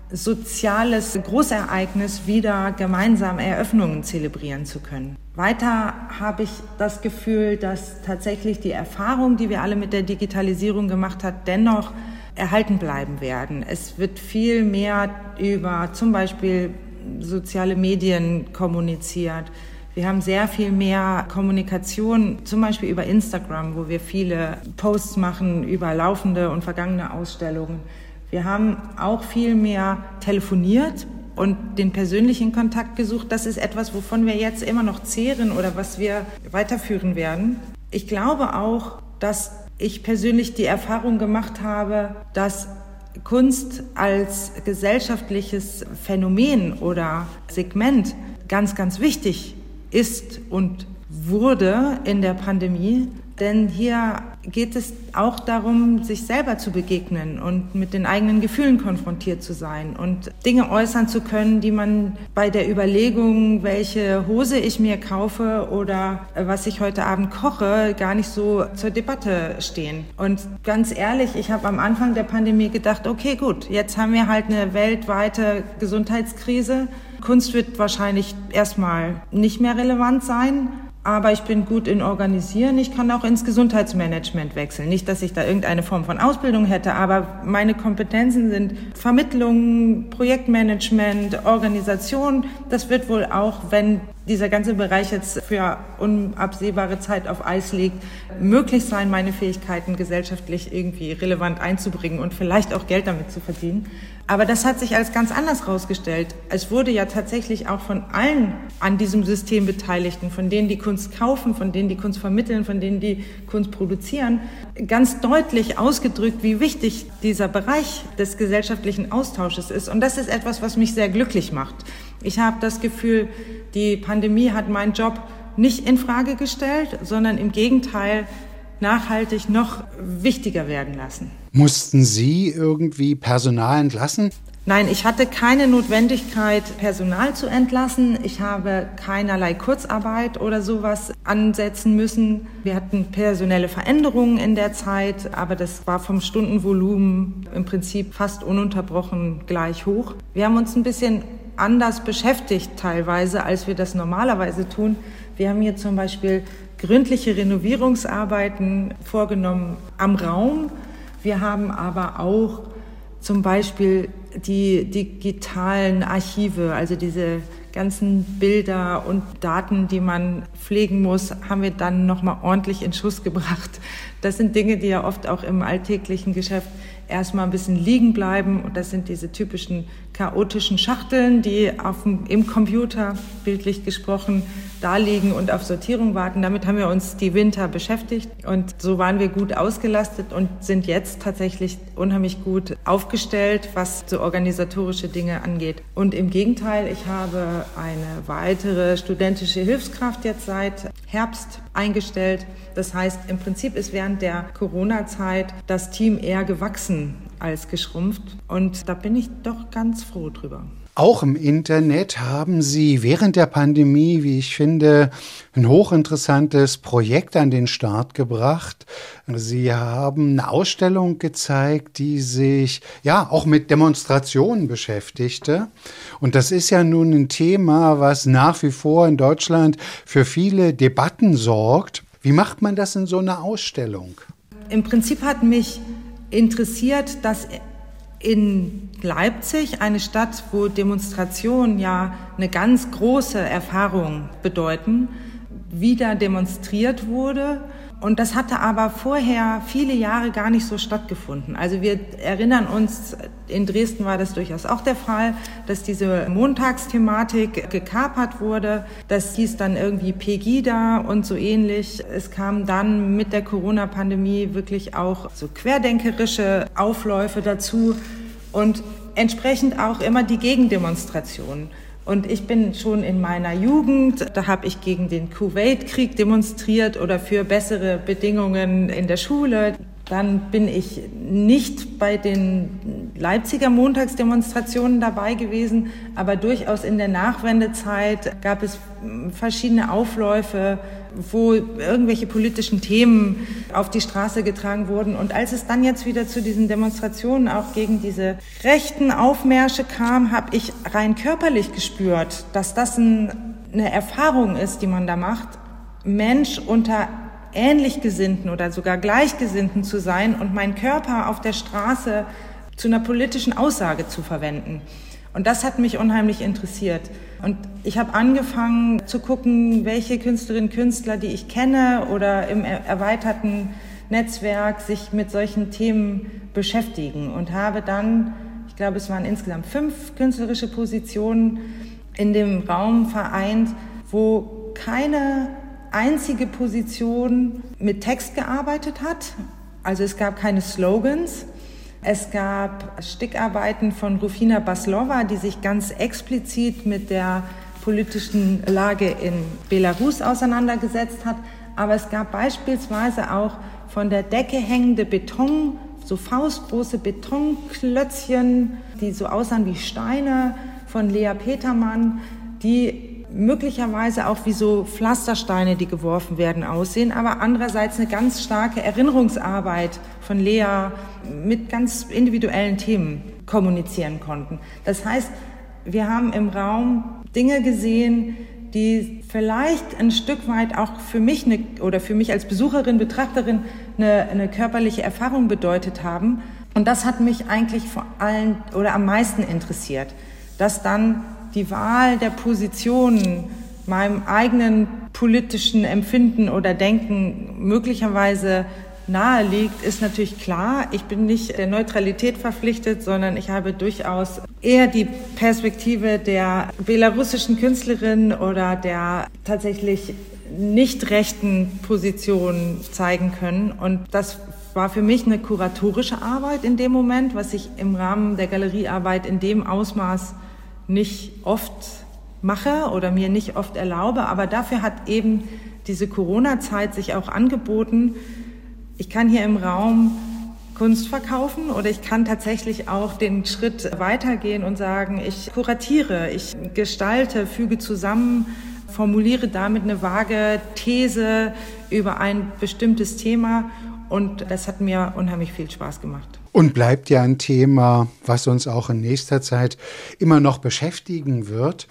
soziales Großereignis wieder gemeinsam Eröffnungen zelebrieren zu können. Weiter habe ich das Gefühl, dass tatsächlich die Erfahrung, die wir alle mit der Digitalisierung gemacht haben, dennoch erhalten bleiben werden. Es wird viel mehr über zum Beispiel soziale Medien kommuniziert. Wir haben sehr viel mehr Kommunikation, zum Beispiel über Instagram, wo wir viele Posts machen über laufende und vergangene Ausstellungen. Wir haben auch viel mehr telefoniert und den persönlichen Kontakt gesucht. Das ist etwas, wovon wir jetzt immer noch zehren oder was wir weiterführen werden. Ich glaube auch, dass ich persönlich die Erfahrung gemacht habe, dass Kunst als gesellschaftliches Phänomen oder Segment ganz, ganz wichtig ist und wurde in der Pandemie. Denn hier geht es auch darum, sich selber zu begegnen und mit den eigenen Gefühlen konfrontiert zu sein und Dinge äußern zu können, die man bei der Überlegung, welche Hose ich mir kaufe oder was ich heute Abend koche, gar nicht so zur Debatte stehen. Und ganz ehrlich, ich habe am Anfang der Pandemie gedacht, okay, gut, jetzt haben wir halt eine weltweite Gesundheitskrise. Kunst wird wahrscheinlich erstmal nicht mehr relevant sein aber ich bin gut in Organisieren. Ich kann auch ins Gesundheitsmanagement wechseln. Nicht, dass ich da irgendeine Form von Ausbildung hätte, aber meine Kompetenzen sind Vermittlung, Projektmanagement, Organisation. Das wird wohl auch, wenn dieser ganze Bereich jetzt für unabsehbare Zeit auf Eis liegt, möglich sein, meine Fähigkeiten gesellschaftlich irgendwie relevant einzubringen und vielleicht auch Geld damit zu verdienen. Aber das hat sich als ganz anders herausgestellt. Es wurde ja tatsächlich auch von allen an diesem System Beteiligten, von denen die Kunst kaufen, von denen die Kunst vermitteln, von denen die Kunst produzieren, ganz deutlich ausgedrückt, wie wichtig dieser Bereich des gesellschaftlichen Austausches ist. Und das ist etwas, was mich sehr glücklich macht. Ich habe das Gefühl, die Pandemie hat meinen Job nicht in Frage gestellt, sondern im Gegenteil nachhaltig noch wichtiger werden lassen. Mussten Sie irgendwie Personal entlassen? Nein, ich hatte keine Notwendigkeit, Personal zu entlassen. Ich habe keinerlei Kurzarbeit oder sowas ansetzen müssen. Wir hatten personelle Veränderungen in der Zeit, aber das war vom Stundenvolumen im Prinzip fast ununterbrochen gleich hoch. Wir haben uns ein bisschen anders beschäftigt teilweise, als wir das normalerweise tun. Wir haben hier zum Beispiel gründliche Renovierungsarbeiten vorgenommen am Raum. Wir haben aber auch zum Beispiel die digitalen Archive, also diese ganzen Bilder und Daten, die man pflegen muss, haben wir dann nochmal ordentlich in Schuss gebracht. Das sind Dinge, die ja oft auch im alltäglichen Geschäft erstmal ein bisschen liegen bleiben. Und das sind diese typischen chaotischen Schachteln, die dem, im Computer, bildlich gesprochen, da liegen und auf Sortierung warten. Damit haben wir uns die Winter beschäftigt und so waren wir gut ausgelastet und sind jetzt tatsächlich unheimlich gut aufgestellt, was so organisatorische Dinge angeht. Und im Gegenteil, ich habe eine weitere studentische Hilfskraft jetzt seit Herbst eingestellt. Das heißt, im Prinzip ist während der Corona-Zeit das Team eher gewachsen als geschrumpft. Und da bin ich doch ganz froh drüber. Auch im Internet haben Sie während der Pandemie, wie ich finde, ein hochinteressantes Projekt an den Start gebracht. Sie haben eine Ausstellung gezeigt, die sich ja auch mit Demonstrationen beschäftigte. Und das ist ja nun ein Thema, was nach wie vor in Deutschland für viele Debatten sorgt. Wie macht man das in so einer Ausstellung? Im Prinzip hat mich interessiert, dass in Leipzig, eine Stadt, wo Demonstrationen ja eine ganz große Erfahrung bedeuten, wieder demonstriert wurde. Und das hatte aber vorher viele Jahre gar nicht so stattgefunden. Also wir erinnern uns, in Dresden war das durchaus auch der Fall, dass diese Montagsthematik gekapert wurde. Das hieß dann irgendwie Pegida und so ähnlich. Es kam dann mit der Corona-Pandemie wirklich auch so querdenkerische Aufläufe dazu und entsprechend auch immer die Gegendemonstrationen. Und ich bin schon in meiner Jugend, da habe ich gegen den Kuwait-Krieg demonstriert oder für bessere Bedingungen in der Schule. Dann bin ich nicht bei den Leipziger Montagsdemonstrationen dabei gewesen, aber durchaus in der Nachwendezeit gab es verschiedene Aufläufe, wo irgendwelche politischen Themen auf die Straße getragen wurden. Und als es dann jetzt wieder zu diesen Demonstrationen auch gegen diese rechten Aufmärsche kam, habe ich rein körperlich gespürt, dass das ein, eine Erfahrung ist, die man da macht, Mensch unter ähnlich Gesinnten oder sogar Gleichgesinnten zu sein und meinen Körper auf der Straße zu einer politischen Aussage zu verwenden. Und das hat mich unheimlich interessiert. Und ich habe angefangen zu gucken, welche Künstlerinnen und Künstler, die ich kenne oder im erweiterten Netzwerk sich mit solchen Themen beschäftigen und habe dann, ich glaube, es waren insgesamt fünf künstlerische Positionen in dem Raum vereint, wo keine einzige Position mit Text gearbeitet hat. Also es gab keine Slogans. Es gab Stickarbeiten von Rufina Baslova, die sich ganz explizit mit der politischen Lage in Belarus auseinandergesetzt hat. Aber es gab beispielsweise auch von der Decke hängende Beton, so faustgroße Betonklötzchen, die so aussahen wie Steine von Lea Petermann, die möglicherweise auch wie so Pflastersteine, die geworfen werden, aussehen, aber andererseits eine ganz starke Erinnerungsarbeit von Lea mit ganz individuellen Themen kommunizieren konnten. Das heißt, wir haben im Raum Dinge gesehen, die vielleicht ein Stück weit auch für mich eine, oder für mich als Besucherin, Betrachterin eine, eine körperliche Erfahrung bedeutet haben. Und das hat mich eigentlich vor allem oder am meisten interessiert, dass dann die Wahl der Positionen meinem eigenen politischen Empfinden oder Denken möglicherweise nahe liegt, ist natürlich klar. Ich bin nicht der Neutralität verpflichtet, sondern ich habe durchaus eher die Perspektive der belarussischen Künstlerin oder der tatsächlich nicht rechten Position zeigen können. Und das war für mich eine kuratorische Arbeit in dem Moment, was ich im Rahmen der Galeriearbeit in dem Ausmaß nicht oft mache oder mir nicht oft erlaube. Aber dafür hat eben diese Corona-Zeit sich auch angeboten. Ich kann hier im Raum Kunst verkaufen oder ich kann tatsächlich auch den Schritt weitergehen und sagen, ich kuratiere, ich gestalte, füge zusammen, formuliere damit eine vage These über ein bestimmtes Thema und das hat mir unheimlich viel Spaß gemacht. Und bleibt ja ein Thema, was uns auch in nächster Zeit immer noch beschäftigen wird.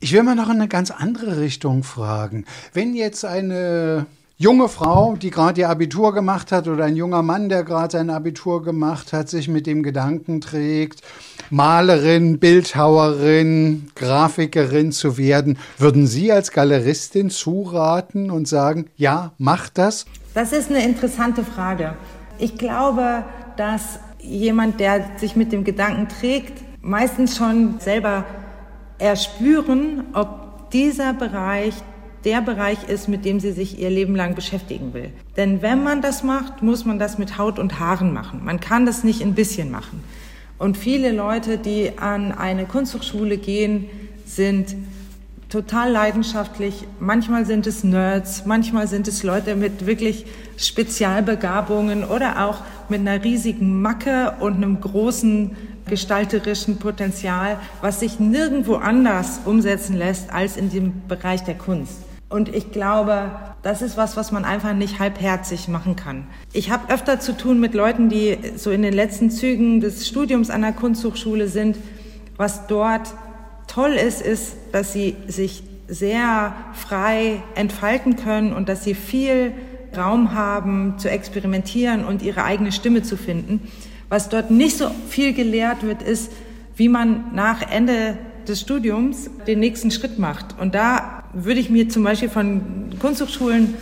Ich will mal noch in eine ganz andere Richtung fragen. Wenn jetzt eine junge Frau, die gerade ihr Abitur gemacht hat, oder ein junger Mann, der gerade sein Abitur gemacht hat, sich mit dem Gedanken trägt, Malerin, Bildhauerin, Grafikerin zu werden, würden Sie als Galeristin zuraten und sagen, ja, mach das? Das ist eine interessante Frage. Ich glaube, dass jemand, der sich mit dem Gedanken trägt, meistens schon selber erspüren, ob dieser Bereich der Bereich ist, mit dem sie sich ihr Leben lang beschäftigen will. Denn wenn man das macht, muss man das mit Haut und Haaren machen. Man kann das nicht ein bisschen machen. Und viele Leute, die an eine Kunsthochschule gehen, sind total leidenschaftlich. Manchmal sind es Nerds, manchmal sind es Leute mit wirklich Spezialbegabungen oder auch mit einer riesigen Macke und einem großen gestalterischen Potenzial, was sich nirgendwo anders umsetzen lässt als in dem Bereich der Kunst. Und ich glaube, das ist was, was man einfach nicht halbherzig machen kann. Ich habe öfter zu tun mit Leuten, die so in den letzten Zügen des Studiums an der Kunsthochschule sind. Was dort toll ist, ist, dass sie sich sehr frei entfalten können und dass sie viel Raum haben zu experimentieren und ihre eigene Stimme zu finden. Was dort nicht so viel gelehrt wird, ist, wie man nach Ende des Studiums den nächsten Schritt macht. Und da würde ich mir zum Beispiel von Kunsthochschulen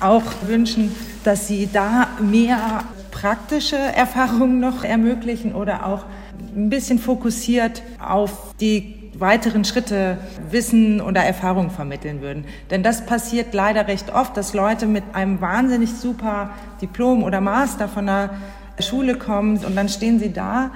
auch wünschen, dass sie da mehr praktische Erfahrungen noch ermöglichen oder auch ein bisschen fokussiert auf die weiteren Schritte Wissen oder Erfahrung vermitteln würden. Denn das passiert leider recht oft, dass Leute mit einem wahnsinnig super Diplom oder Master von der Schule kommen und dann stehen sie da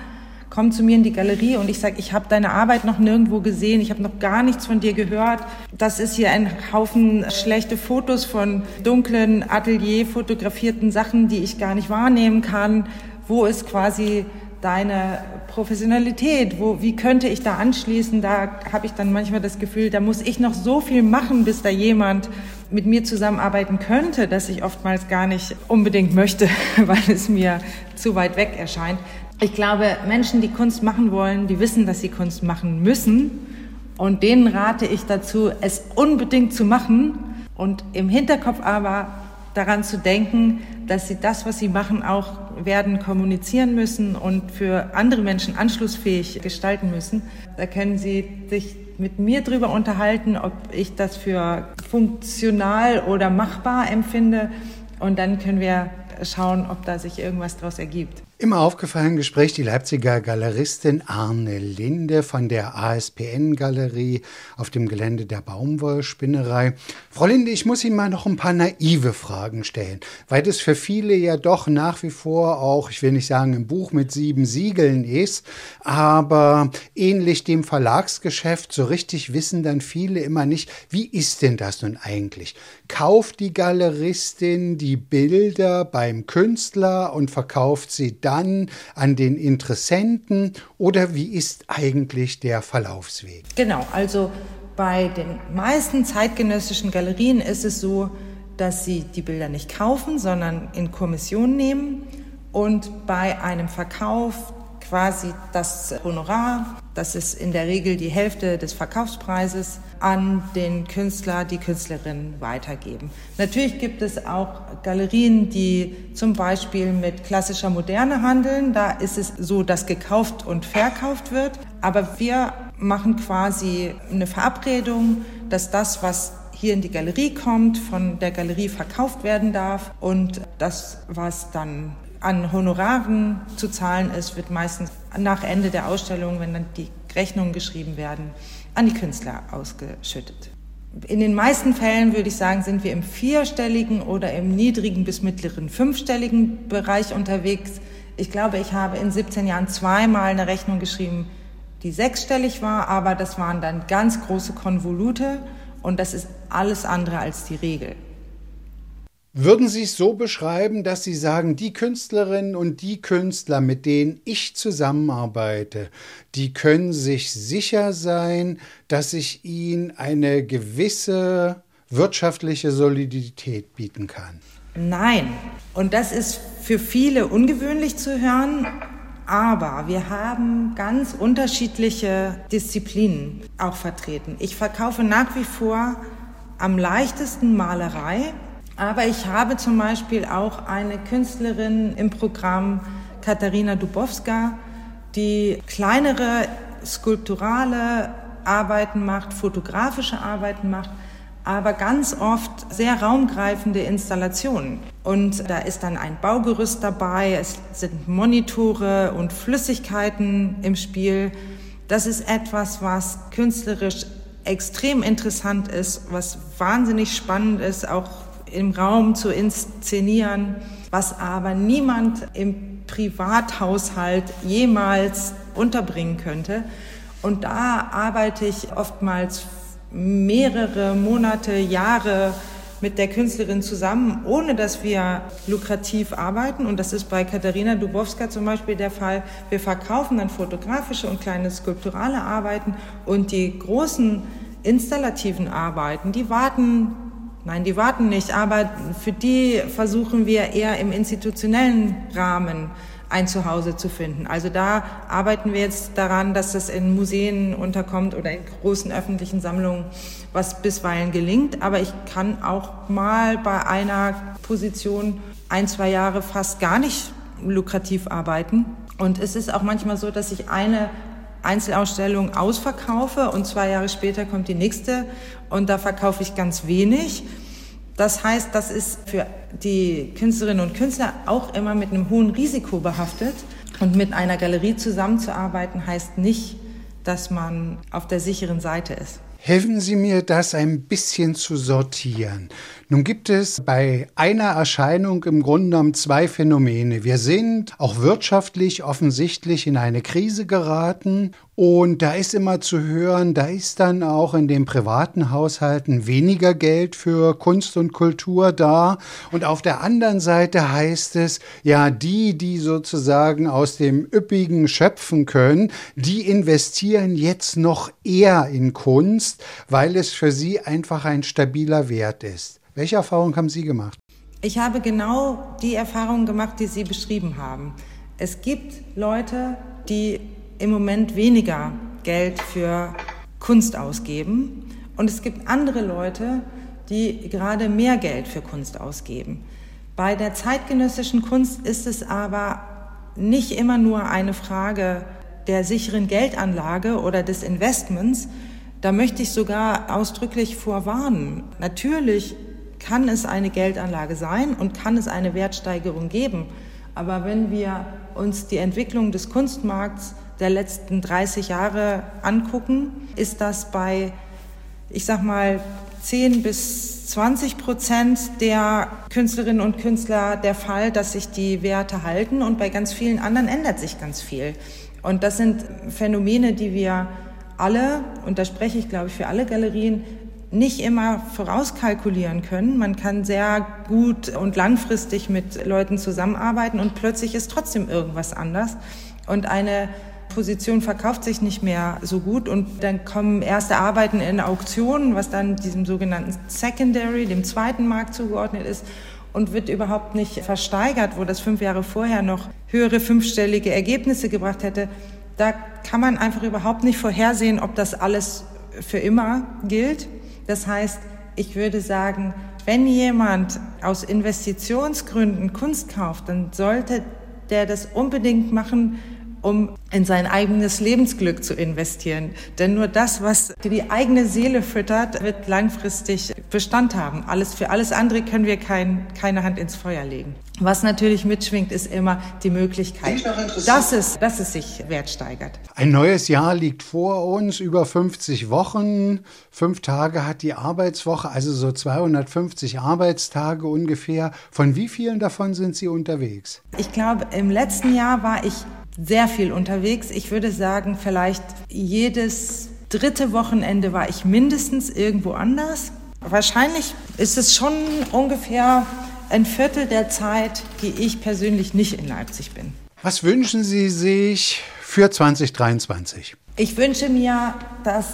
kommen zu mir in die Galerie und ich sage, ich habe deine Arbeit noch nirgendwo gesehen, ich habe noch gar nichts von dir gehört. Das ist hier ein Haufen schlechte Fotos von dunklen Atelier fotografierten Sachen, die ich gar nicht wahrnehmen kann. Wo ist quasi deine Professionalität? Wo, wie könnte ich da anschließen? Da habe ich dann manchmal das Gefühl, da muss ich noch so viel machen, bis da jemand mit mir zusammenarbeiten könnte, dass ich oftmals gar nicht unbedingt möchte, weil es mir zu weit weg erscheint. Ich glaube, Menschen, die Kunst machen wollen, die wissen, dass sie Kunst machen müssen. Und denen rate ich dazu, es unbedingt zu machen und im Hinterkopf aber daran zu denken, dass sie das, was sie machen, auch werden kommunizieren müssen und für andere Menschen anschlussfähig gestalten müssen. Da können sie sich mit mir drüber unterhalten, ob ich das für funktional oder machbar empfinde. Und dann können wir schauen, ob da sich irgendwas daraus ergibt. Immer aufgefallen Gespräch die Leipziger Galeristin Arne Linde von der ASPN-Galerie auf dem Gelände der Baumwollspinnerei. Frau Linde, ich muss Ihnen mal noch ein paar naive Fragen stellen, weil das für viele ja doch nach wie vor auch, ich will nicht sagen, ein Buch mit sieben Siegeln ist, aber ähnlich dem Verlagsgeschäft, so richtig wissen dann viele immer nicht, wie ist denn das nun eigentlich? Kauft die Galeristin die Bilder beim Künstler und verkauft sie dann dann an den Interessenten oder wie ist eigentlich der Verlaufsweg? Genau, also bei den meisten zeitgenössischen Galerien ist es so, dass sie die Bilder nicht kaufen, sondern in Kommission nehmen und bei einem Verkauf quasi das Honorar, das ist in der Regel die Hälfte des Verkaufspreises, an den Künstler, die Künstlerin weitergeben. Natürlich gibt es auch Galerien, die zum Beispiel mit klassischer Moderne handeln. Da ist es so, dass gekauft und verkauft wird. Aber wir machen quasi eine Verabredung, dass das, was hier in die Galerie kommt, von der Galerie verkauft werden darf und das, was dann an Honoraren zu zahlen ist, wird meistens nach Ende der Ausstellung, wenn dann die Rechnungen geschrieben werden, an die Künstler ausgeschüttet. In den meisten Fällen würde ich sagen, sind wir im vierstelligen oder im niedrigen bis mittleren fünfstelligen Bereich unterwegs. Ich glaube, ich habe in 17 Jahren zweimal eine Rechnung geschrieben, die sechsstellig war, aber das waren dann ganz große Konvolute und das ist alles andere als die Regel. Würden Sie es so beschreiben, dass Sie sagen, die Künstlerinnen und die Künstler, mit denen ich zusammenarbeite, die können sich sicher sein, dass ich ihnen eine gewisse wirtschaftliche Solidität bieten kann? Nein. Und das ist für viele ungewöhnlich zu hören. Aber wir haben ganz unterschiedliche Disziplinen auch vertreten. Ich verkaufe nach wie vor am leichtesten Malerei aber ich habe zum Beispiel auch eine Künstlerin im Programm, Katharina Dubowska, die kleinere skulpturale Arbeiten macht, fotografische Arbeiten macht, aber ganz oft sehr raumgreifende Installationen. Und da ist dann ein Baugerüst dabei, es sind Monitore und Flüssigkeiten im Spiel. Das ist etwas, was künstlerisch extrem interessant ist, was wahnsinnig spannend ist, auch im Raum zu inszenieren, was aber niemand im Privathaushalt jemals unterbringen könnte. Und da arbeite ich oftmals mehrere Monate, Jahre mit der Künstlerin zusammen, ohne dass wir lukrativ arbeiten. Und das ist bei Katharina Dubowska zum Beispiel der Fall. Wir verkaufen dann fotografische und kleine skulpturale Arbeiten und die großen installativen Arbeiten, die warten Nein, die warten nicht, aber für die versuchen wir eher im institutionellen Rahmen ein Zuhause zu finden. Also da arbeiten wir jetzt daran, dass das in Museen unterkommt oder in großen öffentlichen Sammlungen, was bisweilen gelingt. Aber ich kann auch mal bei einer Position ein, zwei Jahre fast gar nicht lukrativ arbeiten. Und es ist auch manchmal so, dass ich eine Einzelausstellung ausverkaufe und zwei Jahre später kommt die nächste und da verkaufe ich ganz wenig. Das heißt, das ist für die Künstlerinnen und Künstler auch immer mit einem hohen Risiko behaftet. Und mit einer Galerie zusammenzuarbeiten heißt nicht, dass man auf der sicheren Seite ist. Helfen Sie mir, das ein bisschen zu sortieren. Nun gibt es bei einer Erscheinung im Grunde genommen zwei Phänomene. Wir sind auch wirtschaftlich offensichtlich in eine Krise geraten und da ist immer zu hören, da ist dann auch in den privaten Haushalten weniger Geld für Kunst und Kultur da. Und auf der anderen Seite heißt es, ja, die, die sozusagen aus dem Üppigen schöpfen können, die investieren jetzt noch eher in Kunst, weil es für sie einfach ein stabiler Wert ist. Welche Erfahrung haben Sie gemacht? Ich habe genau die Erfahrungen gemacht, die Sie beschrieben haben. Es gibt Leute, die im Moment weniger Geld für Kunst ausgeben und es gibt andere Leute, die gerade mehr Geld für Kunst ausgeben. Bei der zeitgenössischen Kunst ist es aber nicht immer nur eine Frage der sicheren Geldanlage oder des Investments. Da möchte ich sogar ausdrücklich vorwarnen. Natürlich kann es eine Geldanlage sein und kann es eine Wertsteigerung geben. Aber wenn wir uns die Entwicklung des Kunstmarkts der letzten 30 Jahre angucken, ist das bei, ich sag mal, 10 bis 20 Prozent der Künstlerinnen und Künstler der Fall, dass sich die Werte halten und bei ganz vielen anderen ändert sich ganz viel. Und das sind Phänomene, die wir alle, und da spreche ich, glaube ich, für alle Galerien, nicht immer vorauskalkulieren können. Man kann sehr gut und langfristig mit Leuten zusammenarbeiten und plötzlich ist trotzdem irgendwas anders. Und eine Position verkauft sich nicht mehr so gut und dann kommen erste Arbeiten in Auktionen, was dann diesem sogenannten Secondary, dem zweiten Markt zugeordnet ist und wird überhaupt nicht versteigert, wo das fünf Jahre vorher noch höhere fünfstellige Ergebnisse gebracht hätte. Da kann man einfach überhaupt nicht vorhersehen, ob das alles für immer gilt. Das heißt, ich würde sagen, wenn jemand aus Investitionsgründen Kunst kauft, dann sollte der das unbedingt machen, um in sein eigenes Lebensglück zu investieren. Denn nur das, was die eigene Seele füttert, wird langfristig Bestand haben. Alles, für alles andere können wir kein, keine Hand ins Feuer legen. Was natürlich mitschwingt, ist immer die Möglichkeit, dass es, dass es sich wert steigert. Ein neues Jahr liegt vor uns, über 50 Wochen. Fünf Tage hat die Arbeitswoche, also so 250 Arbeitstage ungefähr. Von wie vielen davon sind Sie unterwegs? Ich glaube, im letzten Jahr war ich sehr viel unterwegs. Ich würde sagen, vielleicht jedes dritte Wochenende war ich mindestens irgendwo anders. Wahrscheinlich ist es schon ungefähr ein Viertel der Zeit, die ich persönlich nicht in Leipzig bin. Was wünschen Sie sich für 2023? Ich wünsche mir, dass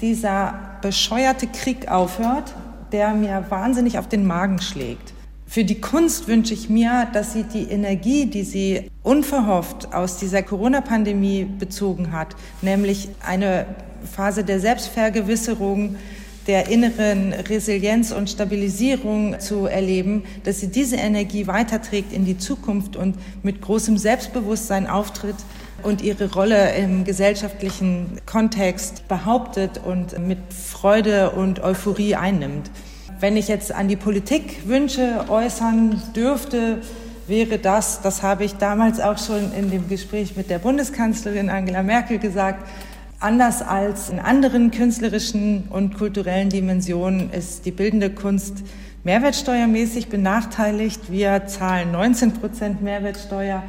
dieser bescheuerte Krieg aufhört, der mir wahnsinnig auf den Magen schlägt. Für die Kunst wünsche ich mir, dass sie die Energie, die sie unverhofft aus dieser Corona-Pandemie bezogen hat, nämlich eine Phase der Selbstvergewisserung, der inneren Resilienz und Stabilisierung zu erleben, dass sie diese Energie weiterträgt in die Zukunft und mit großem Selbstbewusstsein auftritt und ihre Rolle im gesellschaftlichen Kontext behauptet und mit Freude und Euphorie einnimmt. Wenn ich jetzt an die Politik Wünsche äußern dürfte, wäre das, das habe ich damals auch schon in dem Gespräch mit der Bundeskanzlerin Angela Merkel gesagt, anders als in anderen künstlerischen und kulturellen Dimensionen ist die bildende Kunst mehrwertsteuermäßig benachteiligt. Wir zahlen 19 Prozent Mehrwertsteuer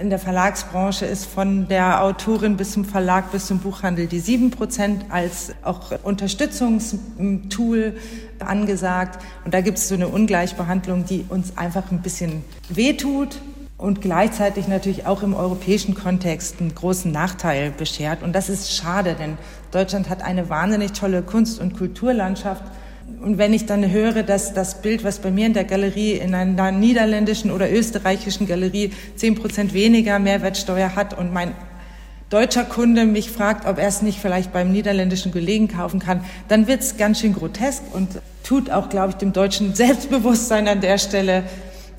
in der Verlagsbranche ist von der Autorin bis zum Verlag bis zum Buchhandel die 7 Prozent als auch Unterstützungstool angesagt. Und da gibt es so eine Ungleichbehandlung, die uns einfach ein bisschen wehtut und gleichzeitig natürlich auch im europäischen Kontext einen großen Nachteil beschert. Und das ist schade, denn Deutschland hat eine wahnsinnig tolle Kunst- und Kulturlandschaft und wenn ich dann höre, dass das Bild, was bei mir in der Galerie, in einer niederländischen oder österreichischen Galerie zehn Prozent weniger Mehrwertsteuer hat und mein deutscher Kunde mich fragt, ob er es nicht vielleicht beim niederländischen Kollegen kaufen kann, dann wird es ganz schön grotesk und tut auch, glaube ich, dem deutschen Selbstbewusstsein an der Stelle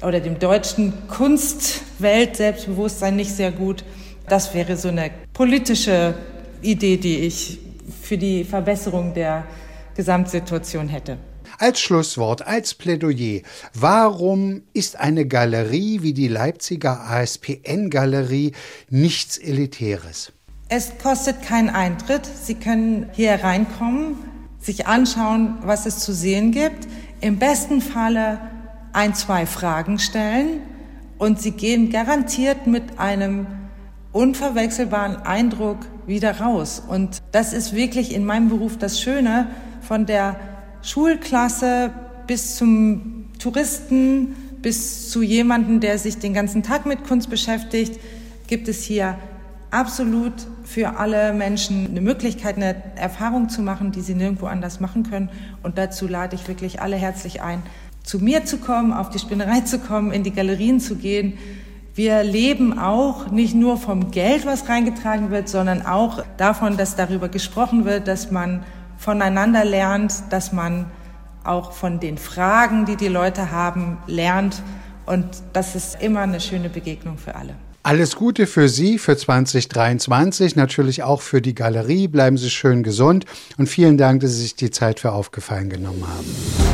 oder dem deutschen Kunstwelt Selbstbewusstsein nicht sehr gut. Das wäre so eine politische Idee, die ich für die Verbesserung der Gesamtsituation hätte. Als Schlusswort, als Plädoyer, warum ist eine Galerie wie die Leipziger ASPN-Galerie nichts Elitäres? Es kostet keinen Eintritt. Sie können hier reinkommen, sich anschauen, was es zu sehen gibt. Im besten Falle ein, zwei Fragen stellen und Sie gehen garantiert mit einem unverwechselbaren Eindruck wieder raus. Und das ist wirklich in meinem Beruf das Schöne von der Schulklasse bis zum Touristen, bis zu jemandem, der sich den ganzen Tag mit Kunst beschäftigt, gibt es hier absolut für alle Menschen eine Möglichkeit, eine Erfahrung zu machen, die sie nirgendwo anders machen können. Und dazu lade ich wirklich alle herzlich ein, zu mir zu kommen, auf die Spinnerei zu kommen, in die Galerien zu gehen. Wir leben auch nicht nur vom Geld, was reingetragen wird, sondern auch davon, dass darüber gesprochen wird, dass man voneinander lernt, dass man auch von den Fragen, die die Leute haben, lernt. Und das ist immer eine schöne Begegnung für alle. Alles Gute für Sie für 2023, natürlich auch für die Galerie. Bleiben Sie schön gesund und vielen Dank, dass Sie sich die Zeit für aufgefallen genommen haben.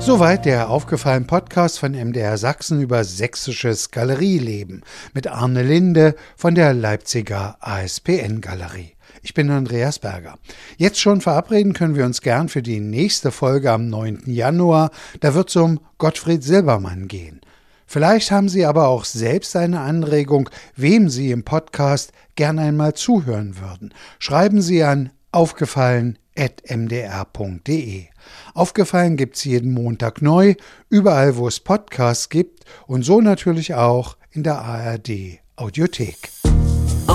Soweit der aufgefallen Podcast von MDR Sachsen über sächsisches Galerieleben mit Arne Linde von der Leipziger ASPN Galerie. Ich bin Andreas Berger. Jetzt schon verabreden können wir uns gern für die nächste Folge am 9. Januar. Da wird es um Gottfried Silbermann gehen. Vielleicht haben Sie aber auch selbst eine Anregung, wem Sie im Podcast gern einmal zuhören würden. Schreiben Sie an aufgefallen.mdr.de. Aufgefallen gibt's jeden Montag neu, überall wo es Podcasts gibt und so natürlich auch in der ARD Audiothek.